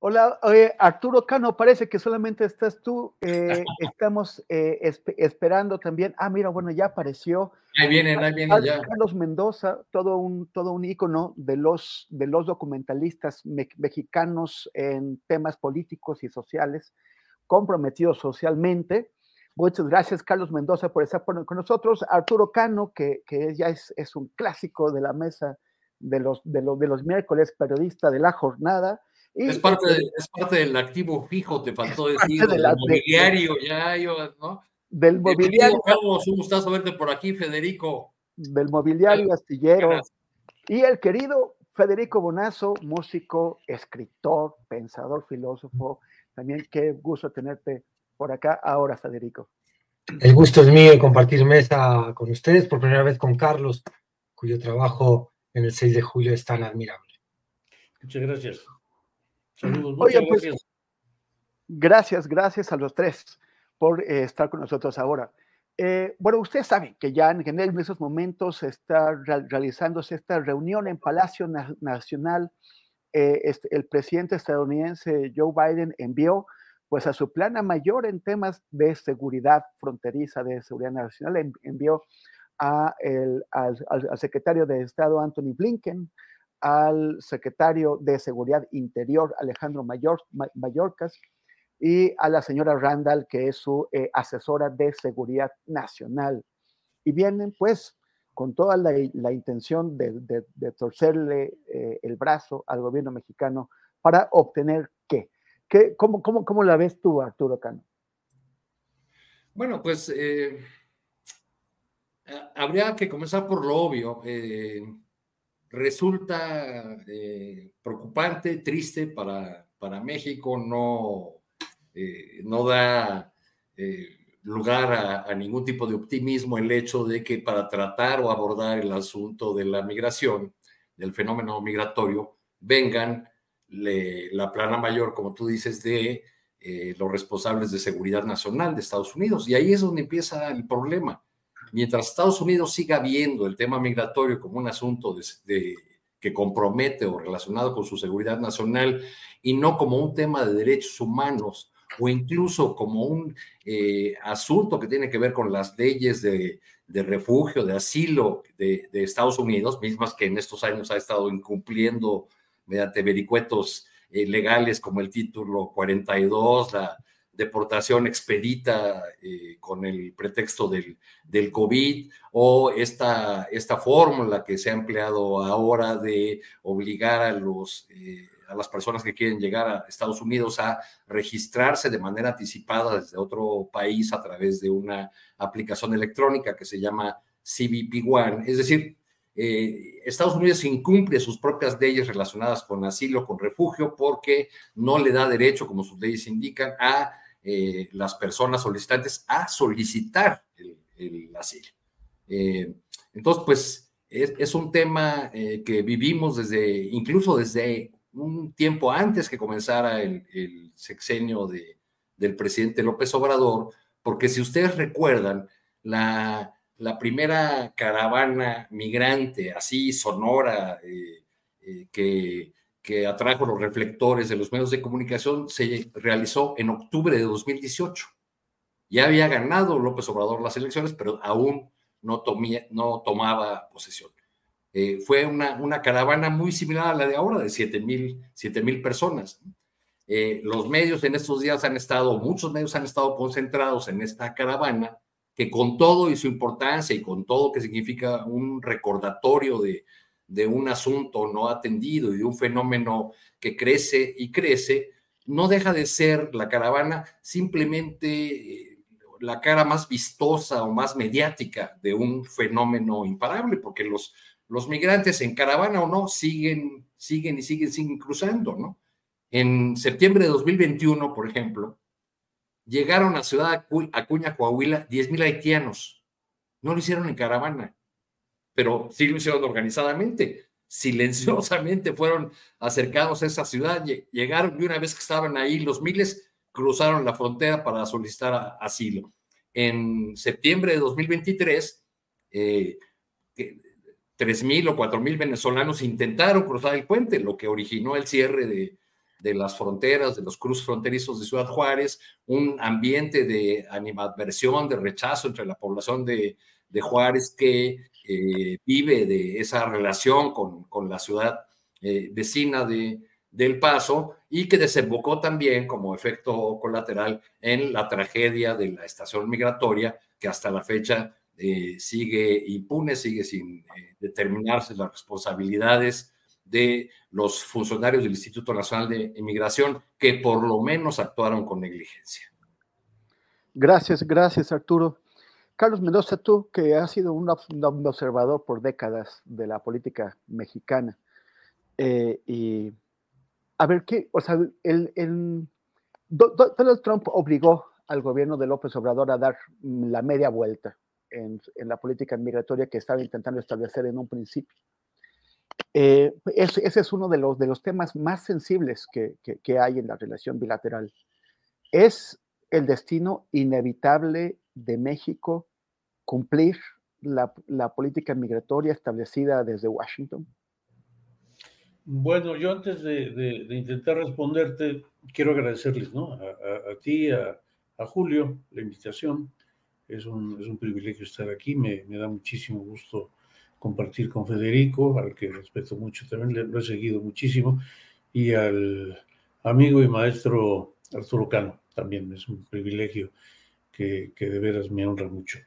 Hola, Arturo Cano, parece que solamente estás tú. Eh, estamos eh, esp- esperando también. Ah, mira, bueno, ya apareció. Ahí vienen, ahí vienen ya. Carlos Mendoza, todo un, todo un ícono de los, de los documentalistas me- mexicanos en temas políticos y sociales, comprometidos socialmente. Muchas gracias, Carlos Mendoza, por estar con nosotros. Arturo Cano, que, que ya es, es un clásico de la mesa de los, de los, de los miércoles, periodista de la jornada. Y, Es parte, de- es parte del activo fijo, te faltó decir, de del de- mobiliario, ya, yo, ¿no? del Bienvenido, mobiliario, Carlos, un gustazo verte por aquí, Federico. del mobiliario astillero. Gracias. Y el querido Federico Bonazo, músico, escritor, pensador, filósofo. También qué gusto tenerte por acá ahora, Federico. El gusto es mío compartir mesa con ustedes por primera vez con Carlos, cuyo trabajo en el 6 de julio es tan admirable. Muchas gracias. Saludos, Oye, pues, gracias. Gracias, gracias a los tres por eh, estar con nosotros ahora. Eh, bueno, ustedes saben que ya en, en esos momentos está real- realizándose esta reunión en Palacio Na- Nacional. Eh, este, el presidente estadounidense Joe Biden envió pues a su plana mayor en temas de seguridad fronteriza, de seguridad nacional, en- envió a el- al- al secretario de Estado Anthony Blinken, al secretario de Seguridad Interior Alejandro Mayor, y a la señora Randall, que es su eh, asesora de seguridad nacional. Y vienen pues con toda la, intención de, de- torcerle eh, el brazo al gobierno mexicano para obtener qué. ¿Qué cómo, cómo, ¿Cómo la ves tú, Arturo Cano? Bueno, pues eh, ha- habría que comenzar por lo obvio. Resulta eh, preocupante, triste para, para México, no, eh, no da eh, lugar a, ningún tipo de optimismo el hecho de que para tratar o abordar el asunto de la migración, del fenómeno migratorio, vengan la plana mayor, como tú dices, de los responsables de seguridad nacional de Estados Unidos. Y ahí es donde empieza el problema. Mientras Estados Unidos siga viendo el tema migratorio como un asunto de, que compromete o relacionado con su seguridad nacional y no como un tema de derechos humanos o incluso como un eh, asunto que tiene que ver con las leyes de, refugio, de asilo de, de Estados Unidos, mismas que en estos años ha estado incumpliendo mediante vericuetos eh, legales como el título 42, la deportación expedita eh, con el pretexto del, del COVID o esta, esta fórmula que se ha empleado ahora de obligar a, los, eh, a las personas que quieren llegar a Estados Unidos a registrarse de manera anticipada desde otro país a través de una aplicación electrónica que se llama CBP One. Es decir, eh, Estados Unidos incumple sus propias leyes relacionadas con asilo, con refugio, porque no le da derecho, como sus leyes indican, a eh, las personas solicitantes a solicitar el, asilo. Eh, entonces, pues es, un tema eh, que vivimos desde, incluso desde un tiempo antes que comenzara el, sexenio de, del presidente López Obrador, porque si ustedes recuerdan, la, la primera caravana migrante, así sonora, que, que atrajo los reflectores de los medios de comunicación se realizó en octubre de 2018. Ya había ganado López Obrador las elecciones, pero aún no, no tomaba posesión. Eh, fue una, una, caravana muy similar a la de ahora, de 7 mil personas. Eh, los medios en estos días han estado, muchos medios han estado concentrados en esta caravana, que con todo y su importancia y con todo que significa un recordatorio de, de un asunto no atendido y de un fenómeno que crece y crece, no deja de ser la caravana simplemente eh, la cara más vistosa o más mediática de un fenómeno imparable, porque los, los migrantes en caravana o no siguen, siguen y siguen, siguen cruzando, ¿no? En septiembre de 2021, por ejemplo, llegaron a Ciudad Acuña, Coahuila, 10.000 haitianos. No lo hicieron en caravana, pero sí lo hicieron organizadamente. Silenciosamente fueron acercados a esa ciudad, llegaron y una vez que estaban ahí los miles, cruzaron la frontera para solicitar asilo. En septiembre de 2023, eh, 3.000 o 4.000 venezolanos intentaron cruzar el puente, lo que originó el cierre de, de las fronteras, de los cruces fronterizos de Ciudad Juárez, un ambiente de animadversión, de rechazo entre la población de, de Juárez que eh, vive de esa relación con, con la ciudad eh, vecina de, del Paso y que desembocó también como efecto colateral en la tragedia de la estación migratoria que hasta la fecha eh, sigue impune, sigue sin determinarse las responsabilidades de los funcionarios del Instituto Nacional de Inmigración que por lo menos actuaron con negligencia. Gracias, gracias Arturo. Carlos Mendoza, tú que has sido un, observador por décadas de la política mexicana, eh, y a ver, ¿qué? O sea, Donald Trump obligó al gobierno de López Obrador a dar la media vuelta en, la política migratoria que estaba intentando establecer en un principio. Eh, ese, es uno de los, de los temas más sensibles que, que, hay en la relación bilateral. ¿Es el destino inevitable de México cumplir la, política migratoria establecida desde Washington? Bueno, yo antes de, intentar responderte, quiero agradecerles ¿no? a, ti, a, Julio, la invitación. Es un, es un privilegio estar aquí, me, da muchísimo gusto compartir con Federico, al que respeto mucho también, lo he seguido muchísimo, y al amigo y maestro Arturo Cano, también es un privilegio que de veras me honra mucho.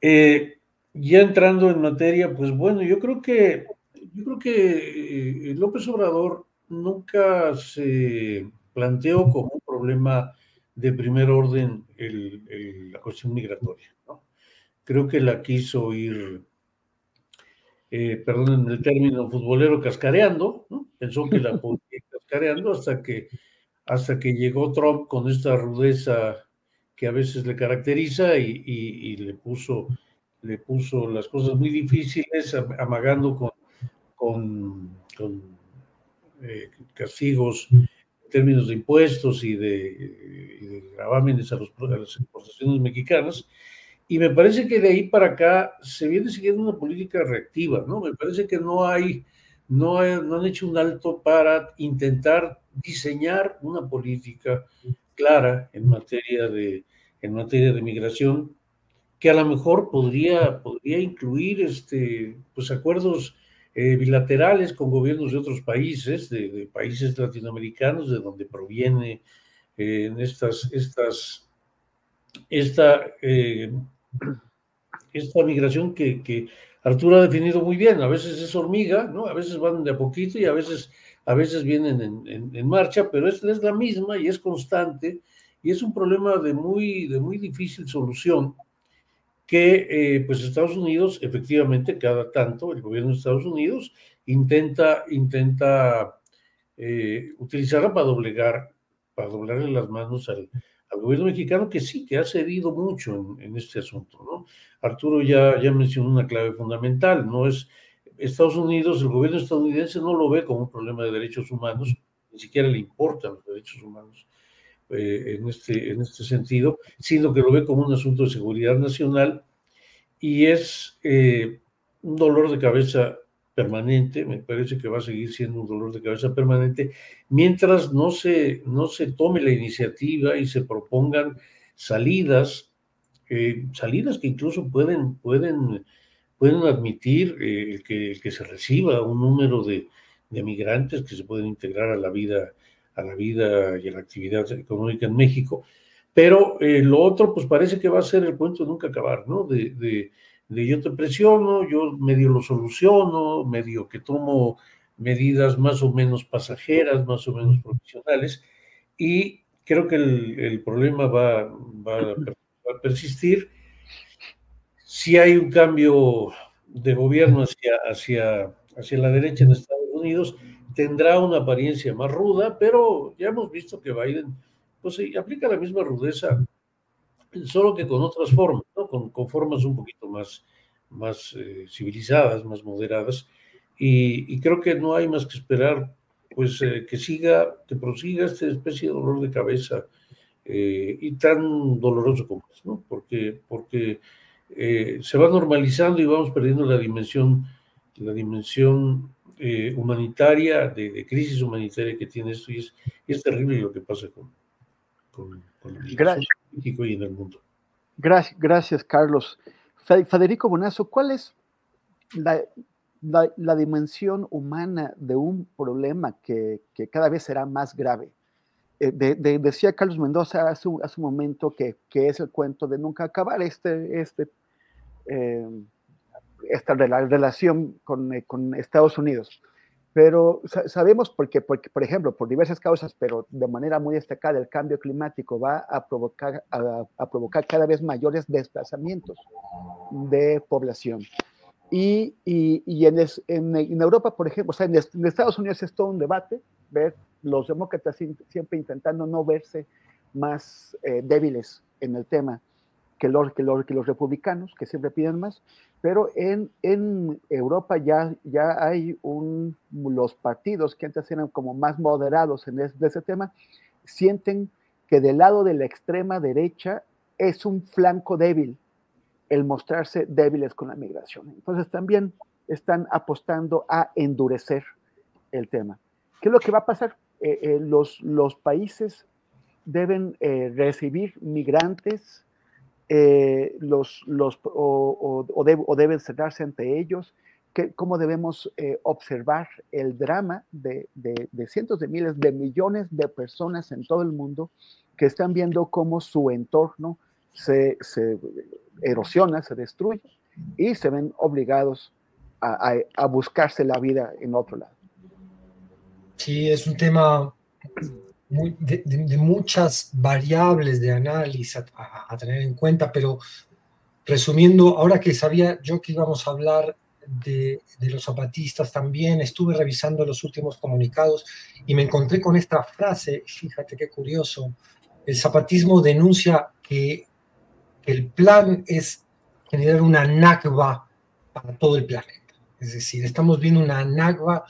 Eh, ya entrando en materia, pues bueno, yo creo que, yo creo que eh, López Obrador nunca se planteó como un problema de primer orden el, la cuestión migratoria. ¿no? Creo que la quiso ir eh, perdón el término futbolero, cascareando, ¿no? Pensó que la podía cascareando hasta que, hasta que llegó Trump con esta rudeza que a veces le caracteriza y, le, puso, le puso las cosas muy difíciles, amagando con, con, eh, castigos en términos de impuestos y de, gravámenes a, los, a las importaciones mexicanas y me parece que de ahí para acá se viene siguiendo una política reactiva, ¿no? Me parece que no hay, no, no han hecho un alto para intentar diseñar una política clara en materia de, en materia de migración, que a lo mejor podría, podría incluir este, pues acuerdos eh, bilaterales con gobiernos de otros países, de, países latinoamericanos, de donde proviene eh, estas, estas, esta eh, esta migración que, Arturo ha definido muy bien. A veces es hormiga, ¿no? A veces van de a poquito y a veces, a veces vienen en, marcha, pero es, la misma y es constante y es un problema de muy, de muy difícil solución que eh, pues Estados Unidos, efectivamente, cada tanto, el gobierno de Estados Unidos intenta, intenta eh, utilizarla para doblegar, para doblarle las manos al, al gobierno mexicano que sí, que ha cedido mucho en, este asunto, ¿no? Arturo ya, ya mencionó una clave fundamental, no es Estados Unidos, el gobierno estadounidense no lo ve como un problema de derechos humanos, ni siquiera le importan los derechos humanos eh, en, este, en este sentido, sino que lo ve como un asunto de seguridad nacional y es eh, un dolor de cabeza permanente, me parece que va a seguir siendo un dolor de cabeza permanente, mientras no se, no se tome la iniciativa y se propongan salidas, eh, salidas que incluso pueden, pueden, pueden admitir eh, que, que se reciba un número de, de migrantes que se pueden integrar a la vida, a la vida y a la actividad económica en México. Pero eh, lo otro, pues parece que va a ser el cuento de nunca acabar, ¿no? De, de, de, yo te presiono, yo medio lo soluciono, medio que tomo medidas más o menos pasajeras, más o menos profesionales, y creo que el, el problema va, va, va, a persistir. Si hay un cambio de gobierno hacia, hacia, hacia la derecha en Estados Unidos tendrá una apariencia más ruda, pero ya hemos visto que Biden pues sí, aplica la misma rudeza, solo que con otras formas, ¿no? con, con formas un poquito más, más eh, civilizadas, más moderadas, y, y, creo que no hay más que esperar pues eh, que siga, que prosiga esta especie de dolor de cabeza eh, y tan doloroso como es, ¿no? Porque, porque eh, se va normalizando y vamos perdiendo la dimensión, la dimensión eh, humanitaria, de, de, crisis humanitaria que tiene esto, y es, y es terrible lo que pasa con, con, con el. México y en el mundo. Gracias, gracias Carlos. Federico Bonazo, ¿cuál es la, la, la, dimensión humana de un problema que, que cada vez será más grave? Eh, de, de, decía Carlos Mendoza hace, hace un momento que, que, es el cuento de nunca acabar este, este eh, esta relación con, eh, con, Estados Unidos. Pero sabemos porque, porque, por ejemplo, por diversas causas, pero de manera muy destacada, el cambio climático va a provocar, a, a provocar cada vez mayores desplazamientos de población. Y, y, y en, es, en, en, Europa, por ejemplo, o sea, en, en, Estados Unidos es todo un debate, ver los demócratas siempre intentando no verse más eh, débiles en el tema que los, que, los, republicanos, que siempre piden más, pero en, en Europa ya, ya hay un, los partidos que antes eran como más moderados en ese tema, sienten que del lado de la extrema derecha es un flanco débil el mostrarse débiles con la migración. Entonces también están apostando a endurecer el tema. ¿Qué es lo que va a pasar? Eh, eh, los, los países deben eh, recibir migrantes eh, los, los, o, o, de, o, deben cerrarse ante ellos, que, cómo debemos eh, observar el drama de, de, de, cientos de miles, de millones de personas en todo el mundo que están viendo cómo su entorno se, se erosiona, se destruye y se ven obligados a, a, a buscarse la vida en otro lado. Sí, es un tema de, muchas variables de análisis a, tener en cuenta, pero resumiendo, ahora que sabía yo que íbamos a hablar de, de, los zapatistas también, estuve revisando los últimos comunicados y me encontré con esta frase, fíjate qué curioso, el zapatismo denuncia que, que el plan es generar una NACBA para todo el planeta. Es decir, estamos viendo una NACBA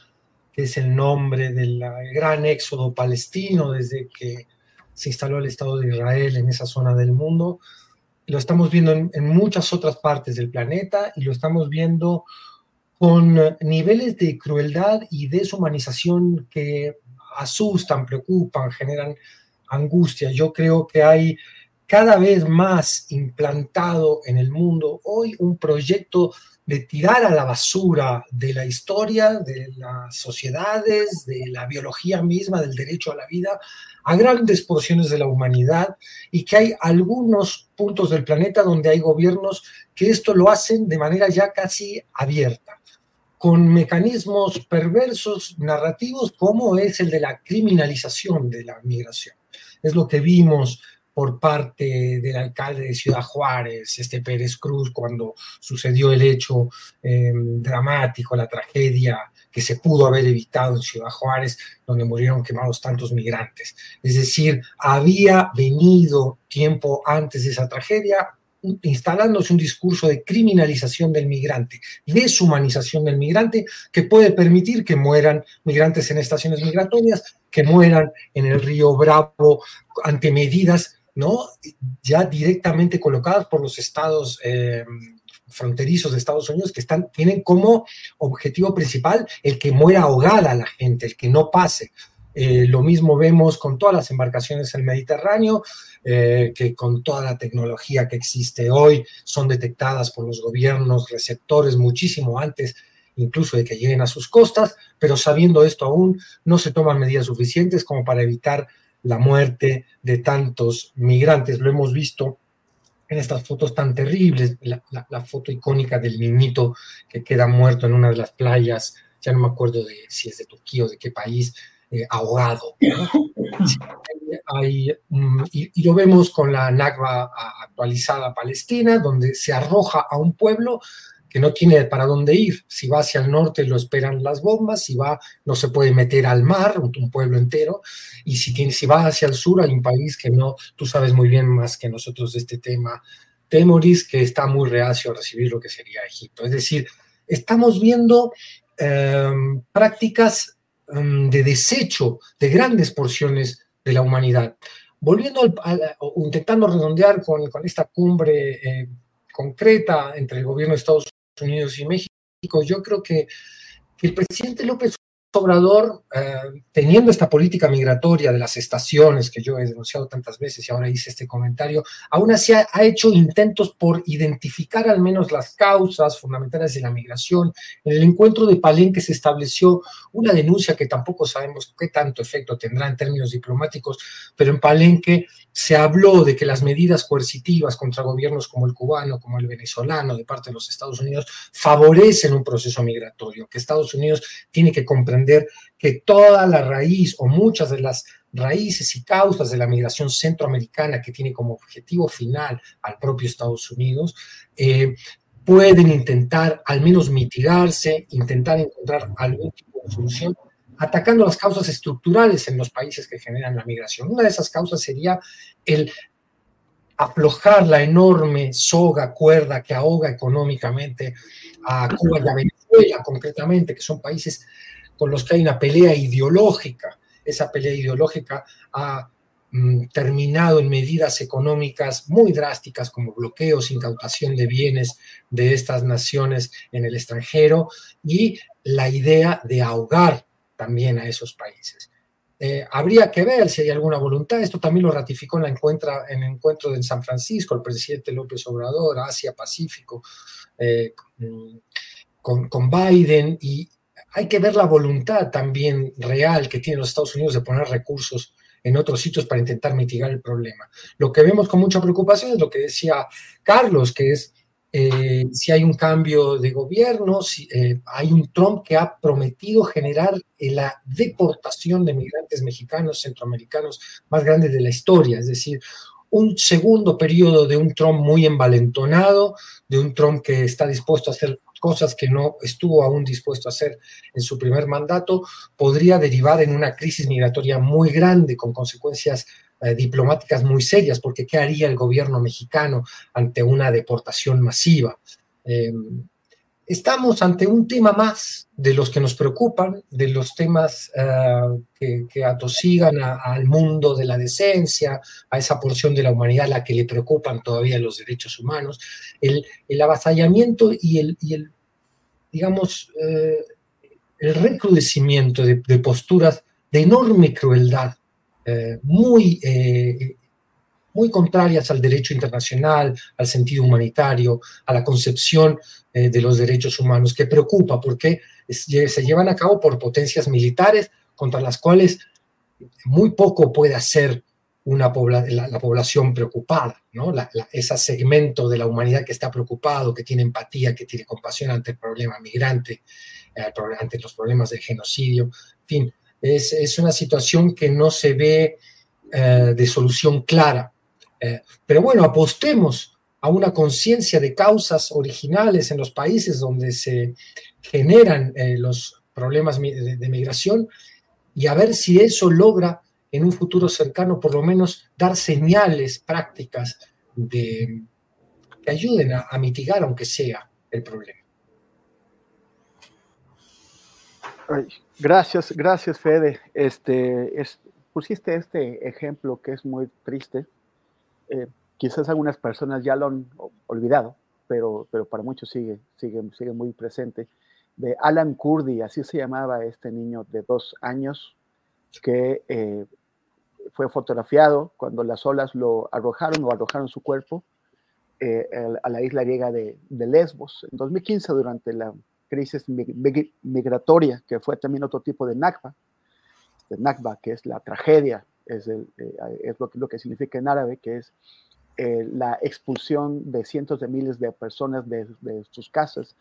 es el nombre del gran éxodo palestino desde que se instaló el Estado de Israel en esa zona del mundo. Lo estamos viendo en, en muchas otras partes del planeta y lo estamos viendo con niveles de crueldad y deshumanización que asustan, preocupan, generan angustia. Yo creo que hay cada vez más implantado en el mundo hoy un proyecto de tirar a la basura de la historia, de las sociedades, de la biología misma, del derecho a la vida, a grandes porciones de la humanidad y que hay algunos puntos del planeta donde hay gobiernos que esto lo hacen de manera ya casi abierta, con mecanismos perversos narrativos como es el de la criminalización de la migración. Es lo que vimos por parte del alcalde de Ciudad Juárez, este Pérez Cruz, cuando sucedió el hecho eh, dramático, la tragedia que se pudo haber evitado en Ciudad Juárez, donde murieron quemados tantos migrantes. Es decir, había venido tiempo antes de esa tragedia instalándose un discurso de criminalización del migrante, deshumanización del migrante, que puede permitir que mueran migrantes en estaciones migratorias, que mueran en el río Bravo ante medidas ¿no? ya directamente colocadas por los estados eh, fronterizos de Estados Unidos que tienen como objetivo principal el que muera ahogada la gente, el que no pase. Eh, lo mismo vemos con todas las embarcaciones en el Mediterráneo, eh, que con toda la tecnología que existe hoy son detectadas por los gobiernos receptores muchísimo antes incluso de que lleguen a sus costas, pero sabiendo esto aún no se toman medidas suficientes como para evitar la muerte de tantos migrantes. Lo hemos visto en estas fotos tan terribles, la, foto icónica del niñito que queda muerto en una de las playas, ya no me acuerdo de si es de Turquía o de qué país, eh, ahogado. Mm, y, lo vemos con la NACBA actualizada palestina, donde se arroja a un pueblo que no tiene para dónde ir. Si va hacia el norte lo esperan las bombas, si va no se puede meter al mar, un, pueblo entero, y si, tiene, si va hacia el sur hay un país que no, tú sabes muy bien más que nosotros de este tema, Temoris, que está muy reacio a recibir lo que sería Egipto. Es decir, estamos viendo em, prácticas Mm, de desecho de grandes porciones de la humanidad. Volviendo al, intentando redondear con, esta cumbre eh, concreta entre el gobierno de Estados Unidos y México, yo creo que, el presidente López Obrador, eh, teniendo esta política migratoria de las estaciones que yo he denunciado tantas veces y ahora hice este comentario, aún así ha, hecho intentos por identificar al menos las causas fundamentales de la migración. En el encuentro de Palenque se estableció una denuncia que tampoco sabemos qué tanto efecto tendrá en términos diplomáticos, pero en Palenque se habló de que las medidas coercitivas contra gobiernos como el cubano, como el venezolano, de parte de los Estados Unidos, favorecen un proceso migratorio, que Estados Unidos tiene que comprender que toda la raíz o muchas de las raíces y causas de la migración centroamericana que tiene como objetivo final al propio Estados Unidos, eh, pueden intentar al menos mitigarse, intentar encontrar algún tipo de solución atacando las causas estructurales en los países que generan la migración. Una de esas causas sería el aflojar la enorme soga, cuerda que ahoga económicamente a Cuba y a Venezuela concretamente, que son países con los que hay una pelea ideológica. Esa pelea ideológica ha mm, terminado en medidas económicas muy drásticas como bloqueos, incautación de bienes de estas naciones en el extranjero y la idea de ahogar también a esos países. Eh, habría que ver si hay alguna voluntad. Esto también lo ratificó en, la encuentra, en el encuentro de San Francisco el presidente López Obrador, Asia-Pacífico, eh, mm, con, con Biden, y hay que ver la voluntad también real que tienen los Estados Unidos de poner recursos en otros sitios para intentar mitigar el problema. Lo que vemos con mucha preocupación es lo que decía Carlos, que es eh, si hay un cambio de gobierno, si eh, hay un Trump que ha prometido generar eh, la deportación de migrantes mexicanos, centroamericanos más grande de la historia, es decir, un segundo periodo de un Trump muy envalentonado, de un Trump que está dispuesto a hacer cosas que no estuvo aún dispuesto a hacer en su primer mandato, podría derivar en una crisis migratoria muy grande con consecuencias eh, diplomáticas muy serias, porque ¿qué haría el gobierno mexicano ante una deportación masiva? Eh, estamos ante un tema más de los que nos preocupan, de los temas eh, que, atosigan al mundo de la decencia, a esa porción de la humanidad a la que le preocupan todavía los derechos humanos, el, el avasallamiento y el, digamos, eh, el recrudecimiento de, posturas de enorme crueldad, eh, muy muy contrarias al derecho internacional, al sentido humanitario, a la concepción eh, de los derechos humanos, que preocupa porque se llevan a cabo por potencias militares contra las cuales muy poco puede hacer una la, población preocupada, ¿no? ese segmento de la humanidad que está preocupado, que tiene empatía, que tiene compasión ante el problema migrante, eh, ante los problemas de genocidio. En fin, es, es una situación que no se ve eh, de solución clara eh, pero bueno, apostemos a una conciencia de causas originales en los países donde se generan eh, los problemas de, migración y a ver si eso logra en un futuro cercano por lo menos dar señales prácticas de, que ayuden a, mitigar, aunque sea, el problema. gracias, gracias Fede. Este, pusiste este ejemplo que es muy triste eh, quizás algunas personas ya lo han olvidado, pero, pero para muchos sigue, sigue, sigue muy presente, de Alan Kurdi, así se llamaba este niño de dos años, que eh, fue fotografiado cuando las olas lo arrojaron o arrojaron su cuerpo eh, a la isla griega de, Lesbos. En 2015, durante la crisis migratoria, que fue también otro tipo de Nakba, de Nakba, que es la tragedia, es, el, eh, es lo, lo que significa en árabe, que es eh, la expulsión de cientos de miles de personas de, sus casas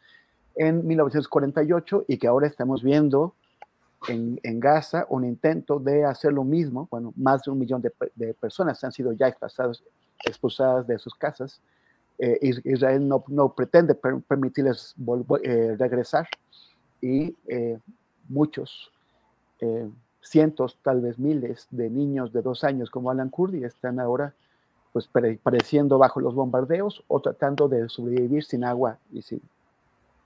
en 1948 y que ahora estamos viendo en, en, Gaza un intento de hacer lo mismo. Bueno, más de un millón de, de personas han sido ya expulsadas, expulsadas de sus casas. Eh, Israel no, no pretende permitirles regresar y muchos cientos, tal vez miles de niños de dos años como Alan Kurdi están ahora pues pereciendo bajo los bombardeos o tratando de sobrevivir sin agua y sin,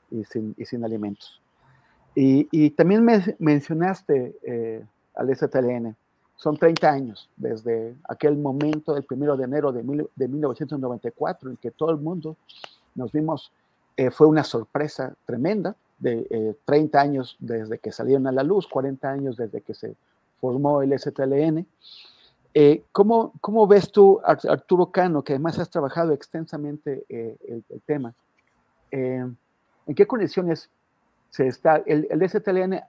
y sin, y sin alimentos. Y, y, también me mencionaste eh, al STLN, son 30 años desde aquel momento del primero de enero de, de 1994 en que todo el mundo nos vimos, eh, fue una sorpresa tremenda, de 30 eh, años desde que salieron a la luz, 40 años desde que se formó el STLN. Eh, ¿cómo, ¿cómo, ves tú, Arturo Cano, que además has trabajado extensamente eh, el, tema? ¿En qué condiciones se está? El, STLN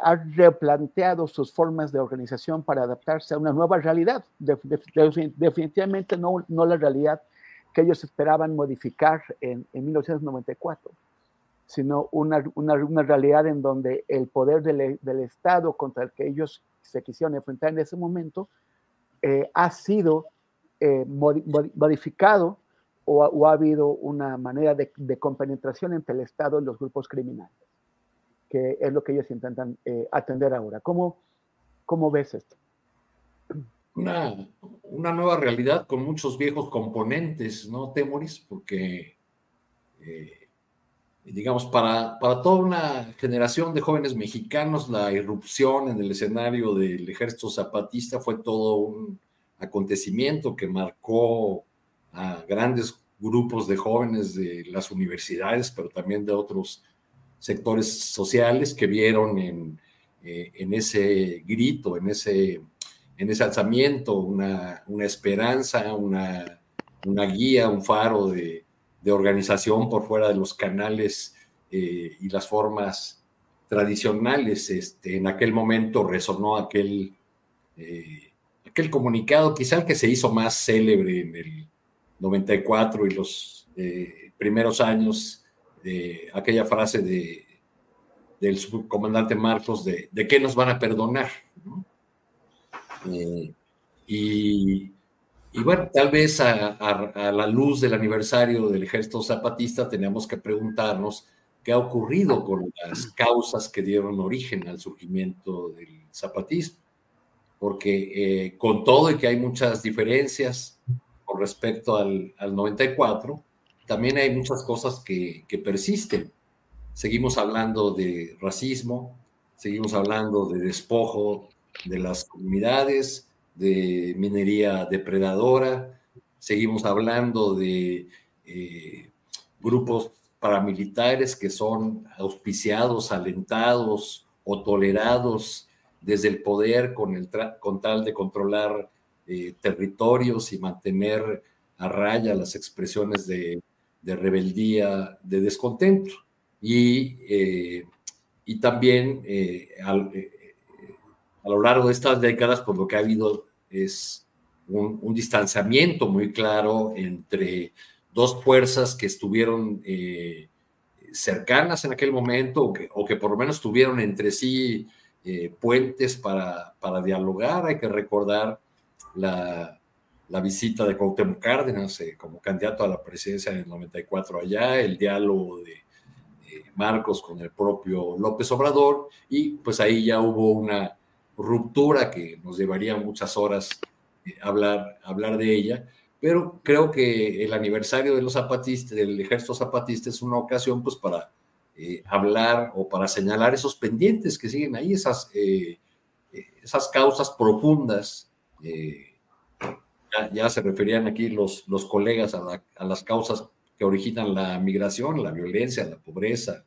ha replanteado sus formas de organización para adaptarse a una nueva realidad. definitivamente no, no la realidad que ellos esperaban modificar en 1994 sino una, una, una, realidad en donde el poder del, del, Estado contra el que ellos se quisieron enfrentar en ese momento eh, ha sido eh, modificado o, o, ha habido una manera de, de, compenetración entre el Estado y los grupos criminales, que es lo que ellos intentan eh, atender ahora. ¿Cómo, ¿Cómo ves esto? Una, una nueva realidad con muchos viejos componentes, ¿no, Temoris? Porque digamos, para, para toda una generación de jóvenes mexicanos, la irrupción en el escenario del ejército zapatista fue todo un acontecimiento que marcó a grandes grupos de jóvenes de las universidades, pero también de otros sectores sociales que vieron en, eh, en ese grito, en ese, en ese alzamiento, una, una esperanza, una, una guía, un faro de, de organización por fuera de los canales eh, y las formas tradicionales. Este, en aquel momento resonó aquel, eh, aquel comunicado, quizá el que se hizo más célebre en el 94 y los eh, primeros años, aquella frase de, del subcomandante Marcos de, de qué nos van a perdonar. y y bueno, tal vez a, la luz del aniversario del ejército zapatista tenemos que preguntarnos qué ha ocurrido con las causas que dieron origen al surgimiento del zapatismo. Porque eh, con todo y que hay muchas diferencias con respecto al, 94, también hay muchas cosas que, que persisten. Seguimos hablando de racismo, seguimos hablando de despojo de las comunidades, de minería depredadora, seguimos hablando de eh, grupos paramilitares que son auspiciados, alentados o tolerados desde el poder con, el con tal de controlar eh, territorios y mantener a raya las expresiones de, rebeldía, de descontento. Y, eh, y también a lo largo de estas décadas, por lo que ha habido es un, distanciamiento muy claro entre dos fuerzas que estuvieron eh, cercanas en aquel momento o que, por lo menos tuvieron entre sí eh, puentes para, para, dialogar. Hay que recordar la, visita de Cuauhtémoc Cárdenas eh, como candidato a la presidencia en el 94 allá, el diálogo de Marcos con el propio López Obrador y pues ahí ya hubo una ruptura que nos llevaría muchas horas eh, hablar, hablar de ella, pero creo que el aniversario de los zapatistas, del ejército zapatista es una ocasión pues para eh, hablar o para señalar esos pendientes que siguen ahí, esas, eh, esas causas profundas. Ya, se referían aquí los, los colegas a, las causas que originan la migración, la violencia, la pobreza,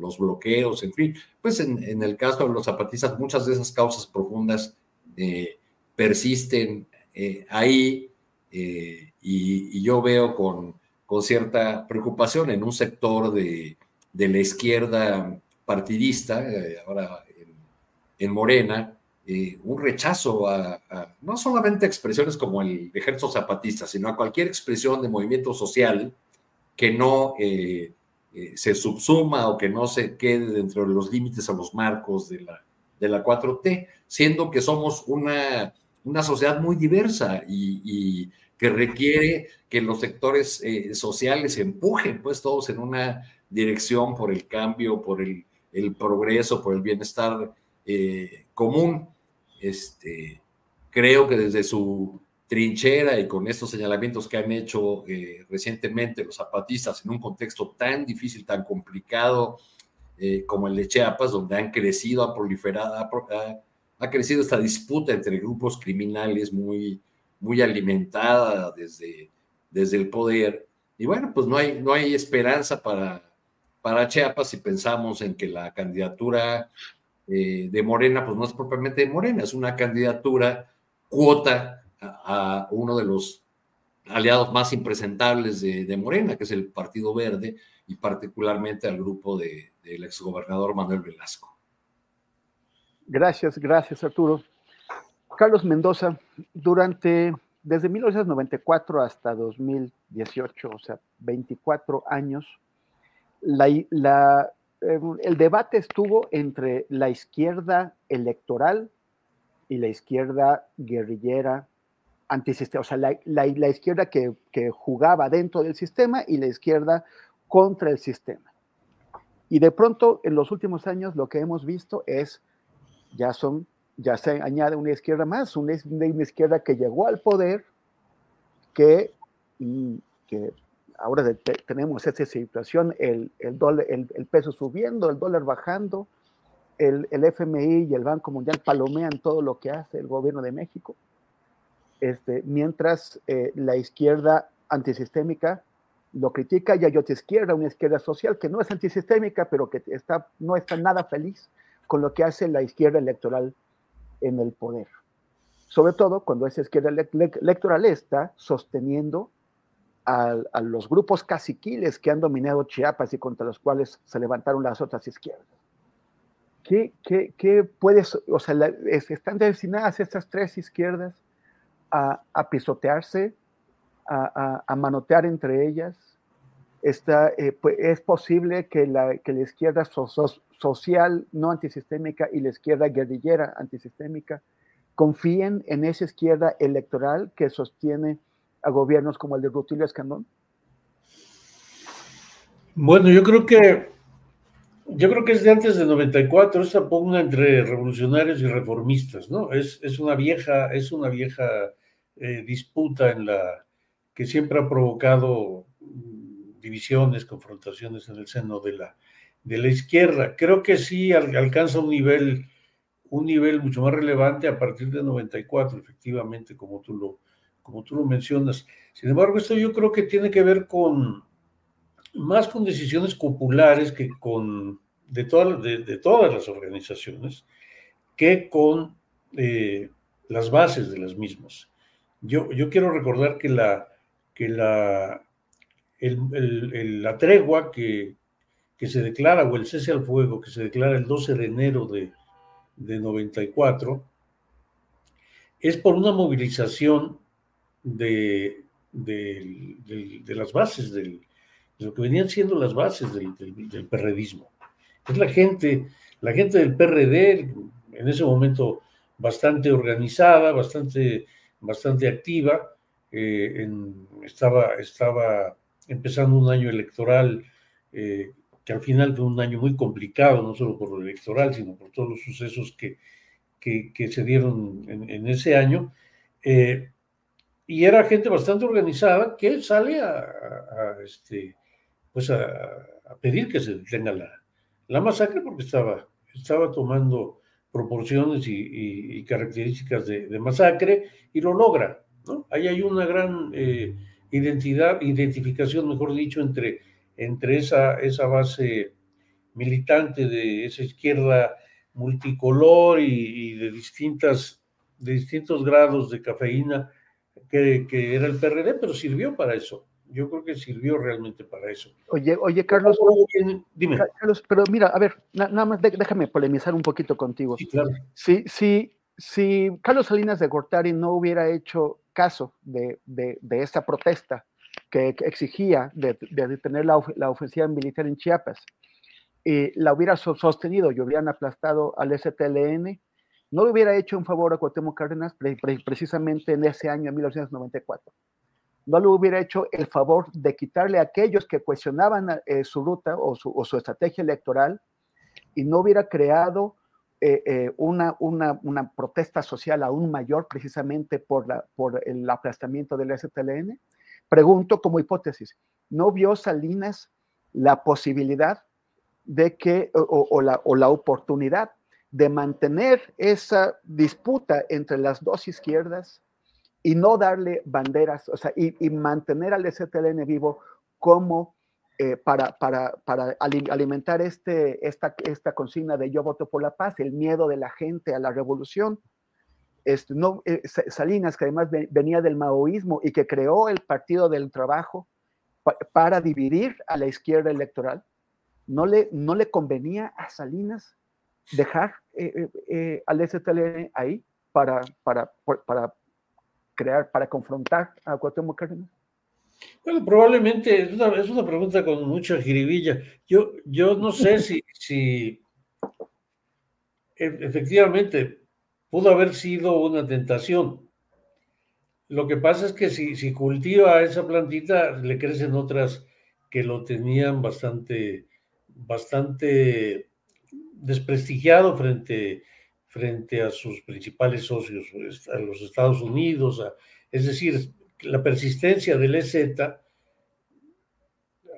los bloqueos, en fin. Pues en, el caso de los zapatistas, muchas de esas causas profundas eh, persisten eh, ahí y, y, yo veo con, con, cierta preocupación en un sector de, de la izquierda partidista, ahora en Morena, eh, un rechazo a, no solamente expresiones como el ejército zapatista, sino a cualquier expresión de movimiento social que no eh, eh, se subsuma o que no se quede dentro de los límites o los marcos de la, de la 4T, siendo que somos una, una sociedad muy diversa y, que requiere que los sectores sociales empujen pues todos en una dirección por el cambio, por el, progreso, por el bienestar común. Este, creo que desde su trinchera y con estos señalamientos que han hecho eh, recientemente los zapatistas en un contexto tan difícil, tan complicado eh, como el de Chiapas, donde han crecido, ha proliferado, ha, crecido esta disputa entre grupos criminales muy, muy alimentada desde, desde el poder. Y bueno, pues no hay, no hay esperanza para, para Chiapas si pensamos en que la candidatura eh, de Morena, pues no es propiamente de Morena, es una candidatura cuota a, uno de los aliados más impresentables de, Morena, que es el Partido Verde, y particularmente al grupo del exgobernador Manuel Velasco. Gracias, gracias Arturo. Carlos Mendoza, durante, desde 1994 hasta 2018, o sea, 24 años, la, la Em, el debate estuvo entre la izquierda electoral y la izquierda guerrillera antisistema, o sea, la, izquierda que, jugaba dentro del sistema y la izquierda contra el sistema. Y de pronto, en los últimos años, lo que hemos visto es, ya son, ya se añade una izquierda más, una, una izquierda que llegó al poder, que, mm, que ahora tenemos esta situación, el, el, el, peso subiendo, el dólar bajando, el, el, FMI y el Banco Mundial palomean todo lo que hace el gobierno de México, este, mientras eh, la izquierda antisistémica lo critica y hay otra izquierda, una izquierda social que no es antisistémica, pero que está, no está nada feliz con lo que hace la izquierda electoral en el poder. Sobre todo cuando esa izquierda electoral está sosteniendo a, los grupos caciquiles que han dominado Chiapas y contra los cuales se levantaron las otras izquierdas. ¿Qué, qué, qué puedes, o sea, están destinadas estas tres izquierdas a, a pisotearse, a, manotear entre ellas? Está, eh, pues, es posible que la, que la izquierda social no antisistémica y la izquierda guerrillera antisistémica confíen en esa izquierda electoral que sostiene a gobiernos como el de Rutilio Escandón? Bueno, yo creo que yo creo que es de antes de 94 esta pugna entre revolucionarios y reformistas, ¿no? Es, es una vieja, es una vieja eh, disputa en la que siempre ha provocado mm, divisiones, confrontaciones en el seno de la, de la izquierda. Creo que sí alcanza un nivel, un nivel mucho más relevante a partir de 94, efectivamente, como tú lo, como tú lo mencionas. Sin embargo, esto yo creo que tiene que ver con más con decisiones populares que con de, todas de, todas las organizaciones que con eh, las bases de las mismas. Yo, yo quiero recordar que la, que la, la tregua que, que, se declara, o el cese al fuego que se declara el 12 de enero de, de 94, es por una movilización de, de, las bases, de lo que venían siendo las bases del, del, perredismo. Es la gente, la gente del PRD, en ese momento bastante organizada, bastante, bastante activa, eh, estaba, estaba empezando un año electoral eh, que al final fue un año muy complicado, no solo por lo electoral, sino por todos los sucesos que, que, se dieron en, ese año. Eh, y era gente bastante organizada que sale a, este, pues a, pedir que se detenga la, la, masacre porque estaba, estaba tomando proporciones y, características de, masacre y lo logra. ¿no? Ahí hay una gran, eh, identidad, identificación, mejor dicho, entre, entre esa, esa base militante de esa izquierda multicolor y, de distintas de distintos grados de cafeína que, que, era el PRD, pero sirvió para eso. Yo creo que sirvió realmente para eso. Oye, oye, Carlos, dime. Carlos, pero mira, a ver, nada más déjame polemizar un poquito contigo. Sí, claro. Si, si, si Carlos Salinas de Gortari no hubiera hecho caso de, de, de esta protesta que exigía de, detener la, la, ofensiva militar en Chiapas, y la hubiera sostenido y hubieran aplastado al STLN, no le hubiera hecho un favor a Cuauhtémoc Cárdenas precisamente en ese año, en 1994. No le hubiera hecho el favor de quitarle a aquellos que cuestionaban eh, su ruta o su, estrategia electoral y no hubiera creado eh, eh, una, una, una, protesta social aún mayor precisamente por, la, por el aplastamiento del STLN? Pregunto como hipótesis, ¿no vio Salinas la posibilidad de que, o, la, o la oportunidad de mantener esa disputa entre las dos izquierdas y no darle banderas, o sea, y, mantener al STLN vivo como eh, para, para, para, alimentar este, esta, esta consigna de yo voto por la paz, el miedo de la gente a la revolución. Este, no, eh, Salinas, que además venía del maoísmo y que creó el Partido del Trabajo para dividir a la izquierda electoral, no le, no le convenía a Salinas dejar eh, eh, al STLN ahí para, para crear, para confrontar a Cuauhtémoc Cárdenas? Bueno, probablemente es una, es una, pregunta con mucha jiribilla. Yo, yo no sé si, si e, efectivamente pudo haber sido una tentación. Lo que pasa es que si, si cultiva esa plantita, le crecen otras que lo tenían bastante bastante desprestigiado frente, frente a sus principales socios, pues, a los Estados Unidos, es decir, la persistencia del EZ,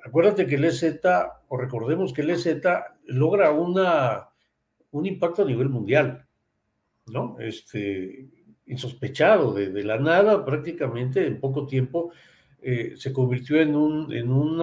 acuérdate que el EZ, o recordemos que el EZ logra una, un impacto a nivel mundial, ¿no? Este, insospechado, de, la nada, prácticamente en poco tiempo, eh, se convirtió en un, en un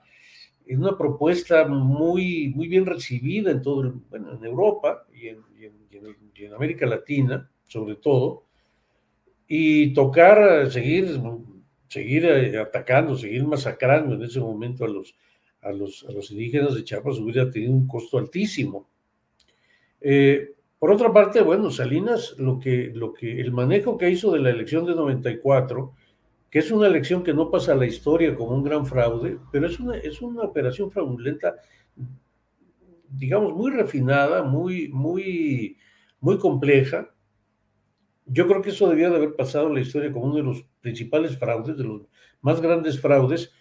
es una propuesta muy, muy bien recibida en todo, bueno, en Europa y en, en, América Latina, sobre todo, y tocar, seguir, seguir eh, atacando, seguir masacrando en ese momento a los, a los, a los indígenas de Chiapas hubiera tenido un costo altísimo. Eh, por otra parte, bueno, Salinas, lo que, lo que, el manejo que hizo de la elección de 94, que es una elección que no pasa a la historia como un gran fraude, pero es una, es una operación fraudulenta, digamos, muy refinada, muy, muy, muy compleja. Yo creo que eso debía de haber pasado a la historia como uno de los principales fraudes, de los más grandes fraudes,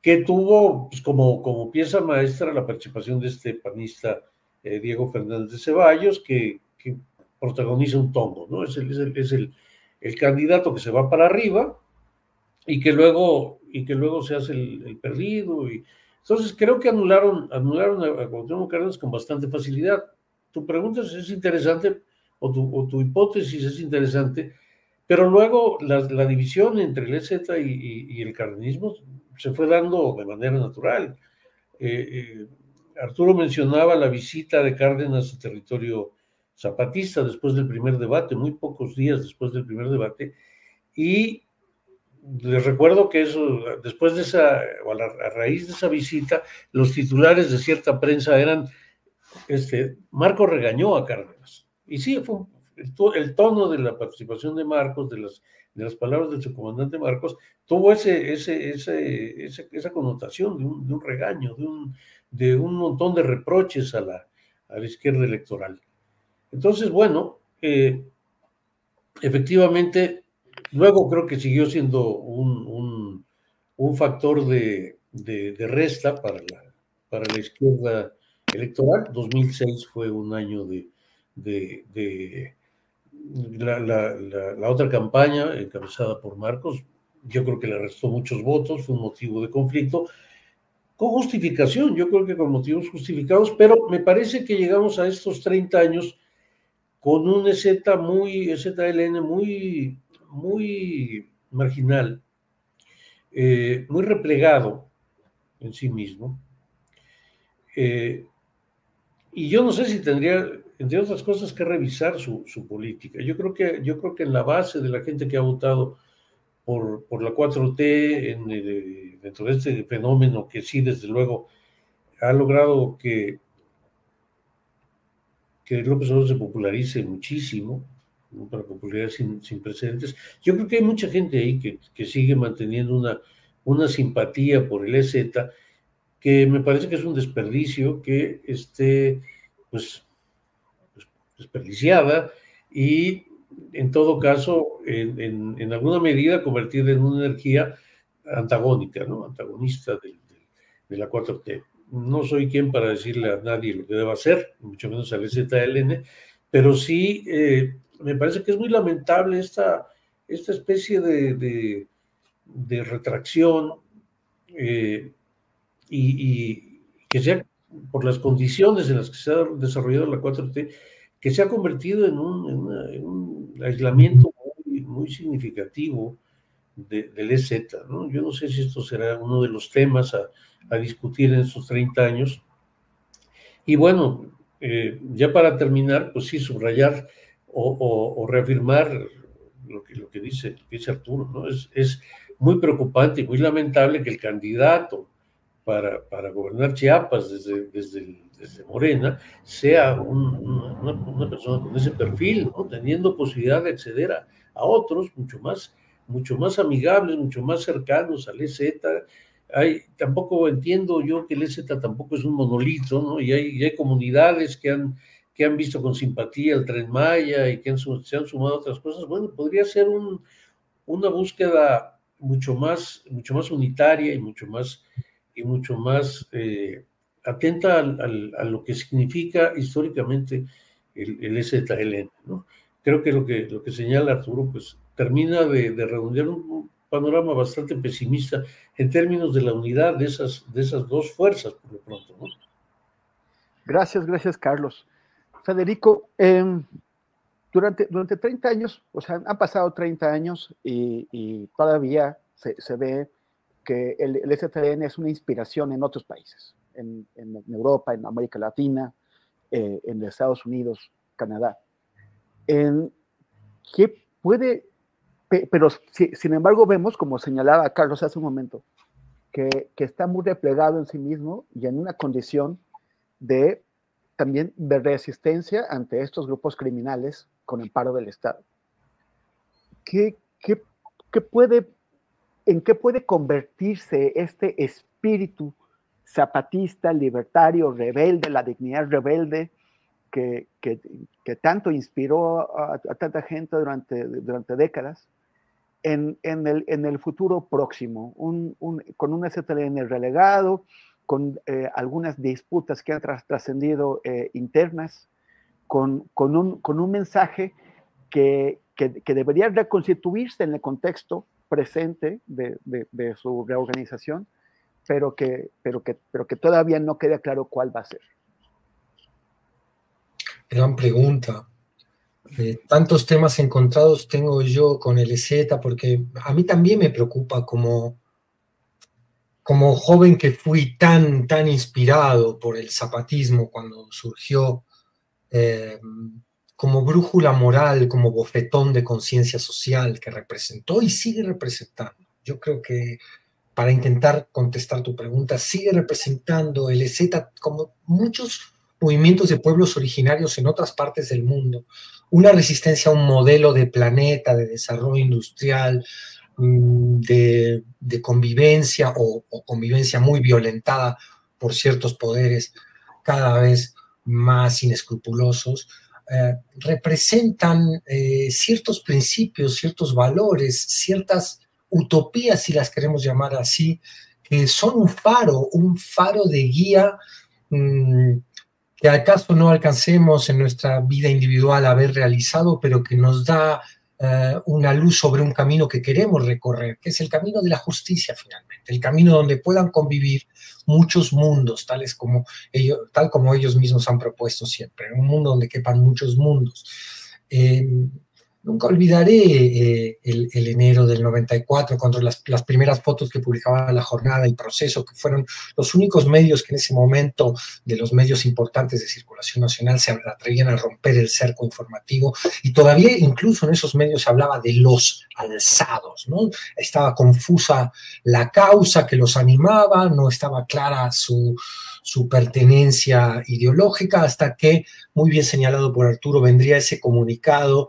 que tuvo pues, como, como pieza maestra la participación de este panista eh, Diego Fernández de Ceballos, que, que, protagoniza un tongo, ¿no? Es, es, el, es el, el candidato que se va para arriba, y que luego, y que luego se hace el, perdido. Y, entonces creo que anularon, anularon a, Cuauhtémoc Cárdenas con bastante facilidad. Tu pregunta es interesante, o tu, o tu hipótesis es interesante, pero luego la, la división entre el EZ y, y, el cardenismo se fue dando de manera natural. Eh, eh, Arturo mencionaba la visita de Cárdenas a territorio zapatista después del primer debate, muy pocos días después del primer debate, y les recuerdo que eso, después de esa, o a, raíz de esa visita, los titulares de cierta prensa eran, este, Marcos regañó a Cárdenas. Y sí, fue el, tono de la participación de Marcos, de las, de las palabras de su comandante Marcos, tuvo ese, ese, ese, esa connotación de un, de un regaño, de un, de un montón de reproches a la, a la izquierda electoral. Entonces, bueno, eh, efectivamente, luego creo que siguió siendo un, un, factor de, de, resta para la, para la izquierda electoral. 2006 fue un año de, de la, la, la, otra campaña encabezada por Marcos, yo creo que le restó muchos votos, fue un motivo de conflicto, con justificación, yo creo que con motivos justificados, pero me parece que llegamos a estos 30 años con un EZ muy, EZLN muy, muy marginal, eh, muy replegado en sí mismo. Eh, y yo no sé si tendría, entre otras cosas, que revisar su, política. Yo creo, que, yo creo que en la base de la gente que ha votado por, por la 4T, en dentro de este fenómeno que sí, desde luego, ha logrado que que López Obrador se popularice muchísimo, para popularidad sin, precedentes. Yo creo que hay mucha gente ahí que, que, sigue manteniendo una, una simpatía por el EZ, que me parece que es un desperdicio que esté pues, pues desperdiciada y en todo caso, en, en, alguna medida convertida en una energía antagónica, ¿no? Antagonista de, de la 4T no soy quien para decirle a nadie lo que deba hacer, mucho menos al ZLN, pero sí eh, me parece que es muy lamentable esta, esta especie de, de, retracción eh, y, que sea por las condiciones en las que se ha desarrollado la 4T, que se ha convertido en un, aislamiento muy, significativo del EZ. ¿no? Yo no sé si esto será uno de los temas a, a discutir en estos 30 años. Y bueno, eh, ya para terminar, pues sí, subrayar o, reafirmar lo que, dice, Arturo. Es, muy preocupante y muy lamentable que el candidato para, para gobernar Chiapas desde, desde, Morena sea una, persona con ese perfil, ¿no? teniendo posibilidad de acceder a, otros mucho más, mucho más amigables, mucho más cercanos al EZ, tampoco entiendo yo que el EZ tampoco es un monolito, ¿no? Y hay, hay comunidades que han, que han visto con simpatía el Tren Maya y que se han sumado a otras cosas. Bueno, podría ser un, una búsqueda mucho más, mucho más unitaria y mucho más, y mucho más eh, atenta a lo que significa históricamente el, el EZLN, ¿no? Creo que lo que, lo que señala Arturo, pues termina de, de redondear un, panorama bastante pesimista en términos de la unidad de esas, de esas dos fuerzas, por lo pronto. Gracias, gracias, Carlos. Federico, em, durante, durante 30 años, o sea, han pasado 30 años y, todavía se, se, ve que el, el es una inspiración en otros países, en, en Europa, en América Latina, eh, en Estados Unidos, Canadá. En, ¿Qué puede pero sin embargo vemos, como señalaba Carlos hace un momento, que, está muy replegado en sí mismo y en una condición de también de resistencia ante estos grupos criminales con el paro del Estado. ¿Qué, puede, ¿En qué puede convertirse este espíritu zapatista, libertario, rebelde, la dignidad rebelde, que, tanto inspiró a, a, tanta gente durante, durante décadas, en, el, en el futuro próximo, con un STLN relegado, con eh, algunas disputas que han trascendido eh, internas, con, con, un, con, un, mensaje que, que, debería reconstituirse en el contexto presente de, de, su reorganización, pero que, pero, que, pero que todavía no queda claro cuál va a ser. Gran pregunta. Eh, tantos temas encontrados tengo yo con el EZ, porque a mí también me preocupa como, como joven que fui tan, tan inspirado por el zapatismo cuando surgió, eh, como brújula moral, como bofetón de conciencia social que representó y sigue representando. Yo creo que para intentar contestar tu pregunta, sigue representando el EZ como muchos movimientos de pueblos originarios en otras partes del mundo, una resistencia a un modelo de planeta, de desarrollo industrial, mm, de, convivencia o, convivencia muy violentada por ciertos poderes cada vez más inescrupulosos, eh, representan eh, ciertos principios, ciertos valores, ciertas utopías, si las queremos llamar así, que son un faro, un faro de guía mm, que acaso no alcancemos en nuestra vida individual haber realizado, pero que nos da una luz sobre un camino que queremos recorrer, que es el camino de la justicia finalmente, el camino donde puedan convivir muchos mundos, tales como ellos, tal como ellos mismos han propuesto siempre, un mundo donde quepan muchos mundos. Eh, Nunca olvidaré eh, el, enero del 94, cuando las, primeras fotos que publicaba la jornada y proceso, que fueron los únicos medios que en ese momento, de los medios importantes de circulación nacional, se atrevían a romper el cerco informativo. Y todavía incluso en esos medios se hablaba de los alzados, ¿no? Estaba confusa la causa que los animaba, no estaba clara su, su pertenencia ideológica, hasta que, muy bien señalado por Arturo, vendría ese comunicado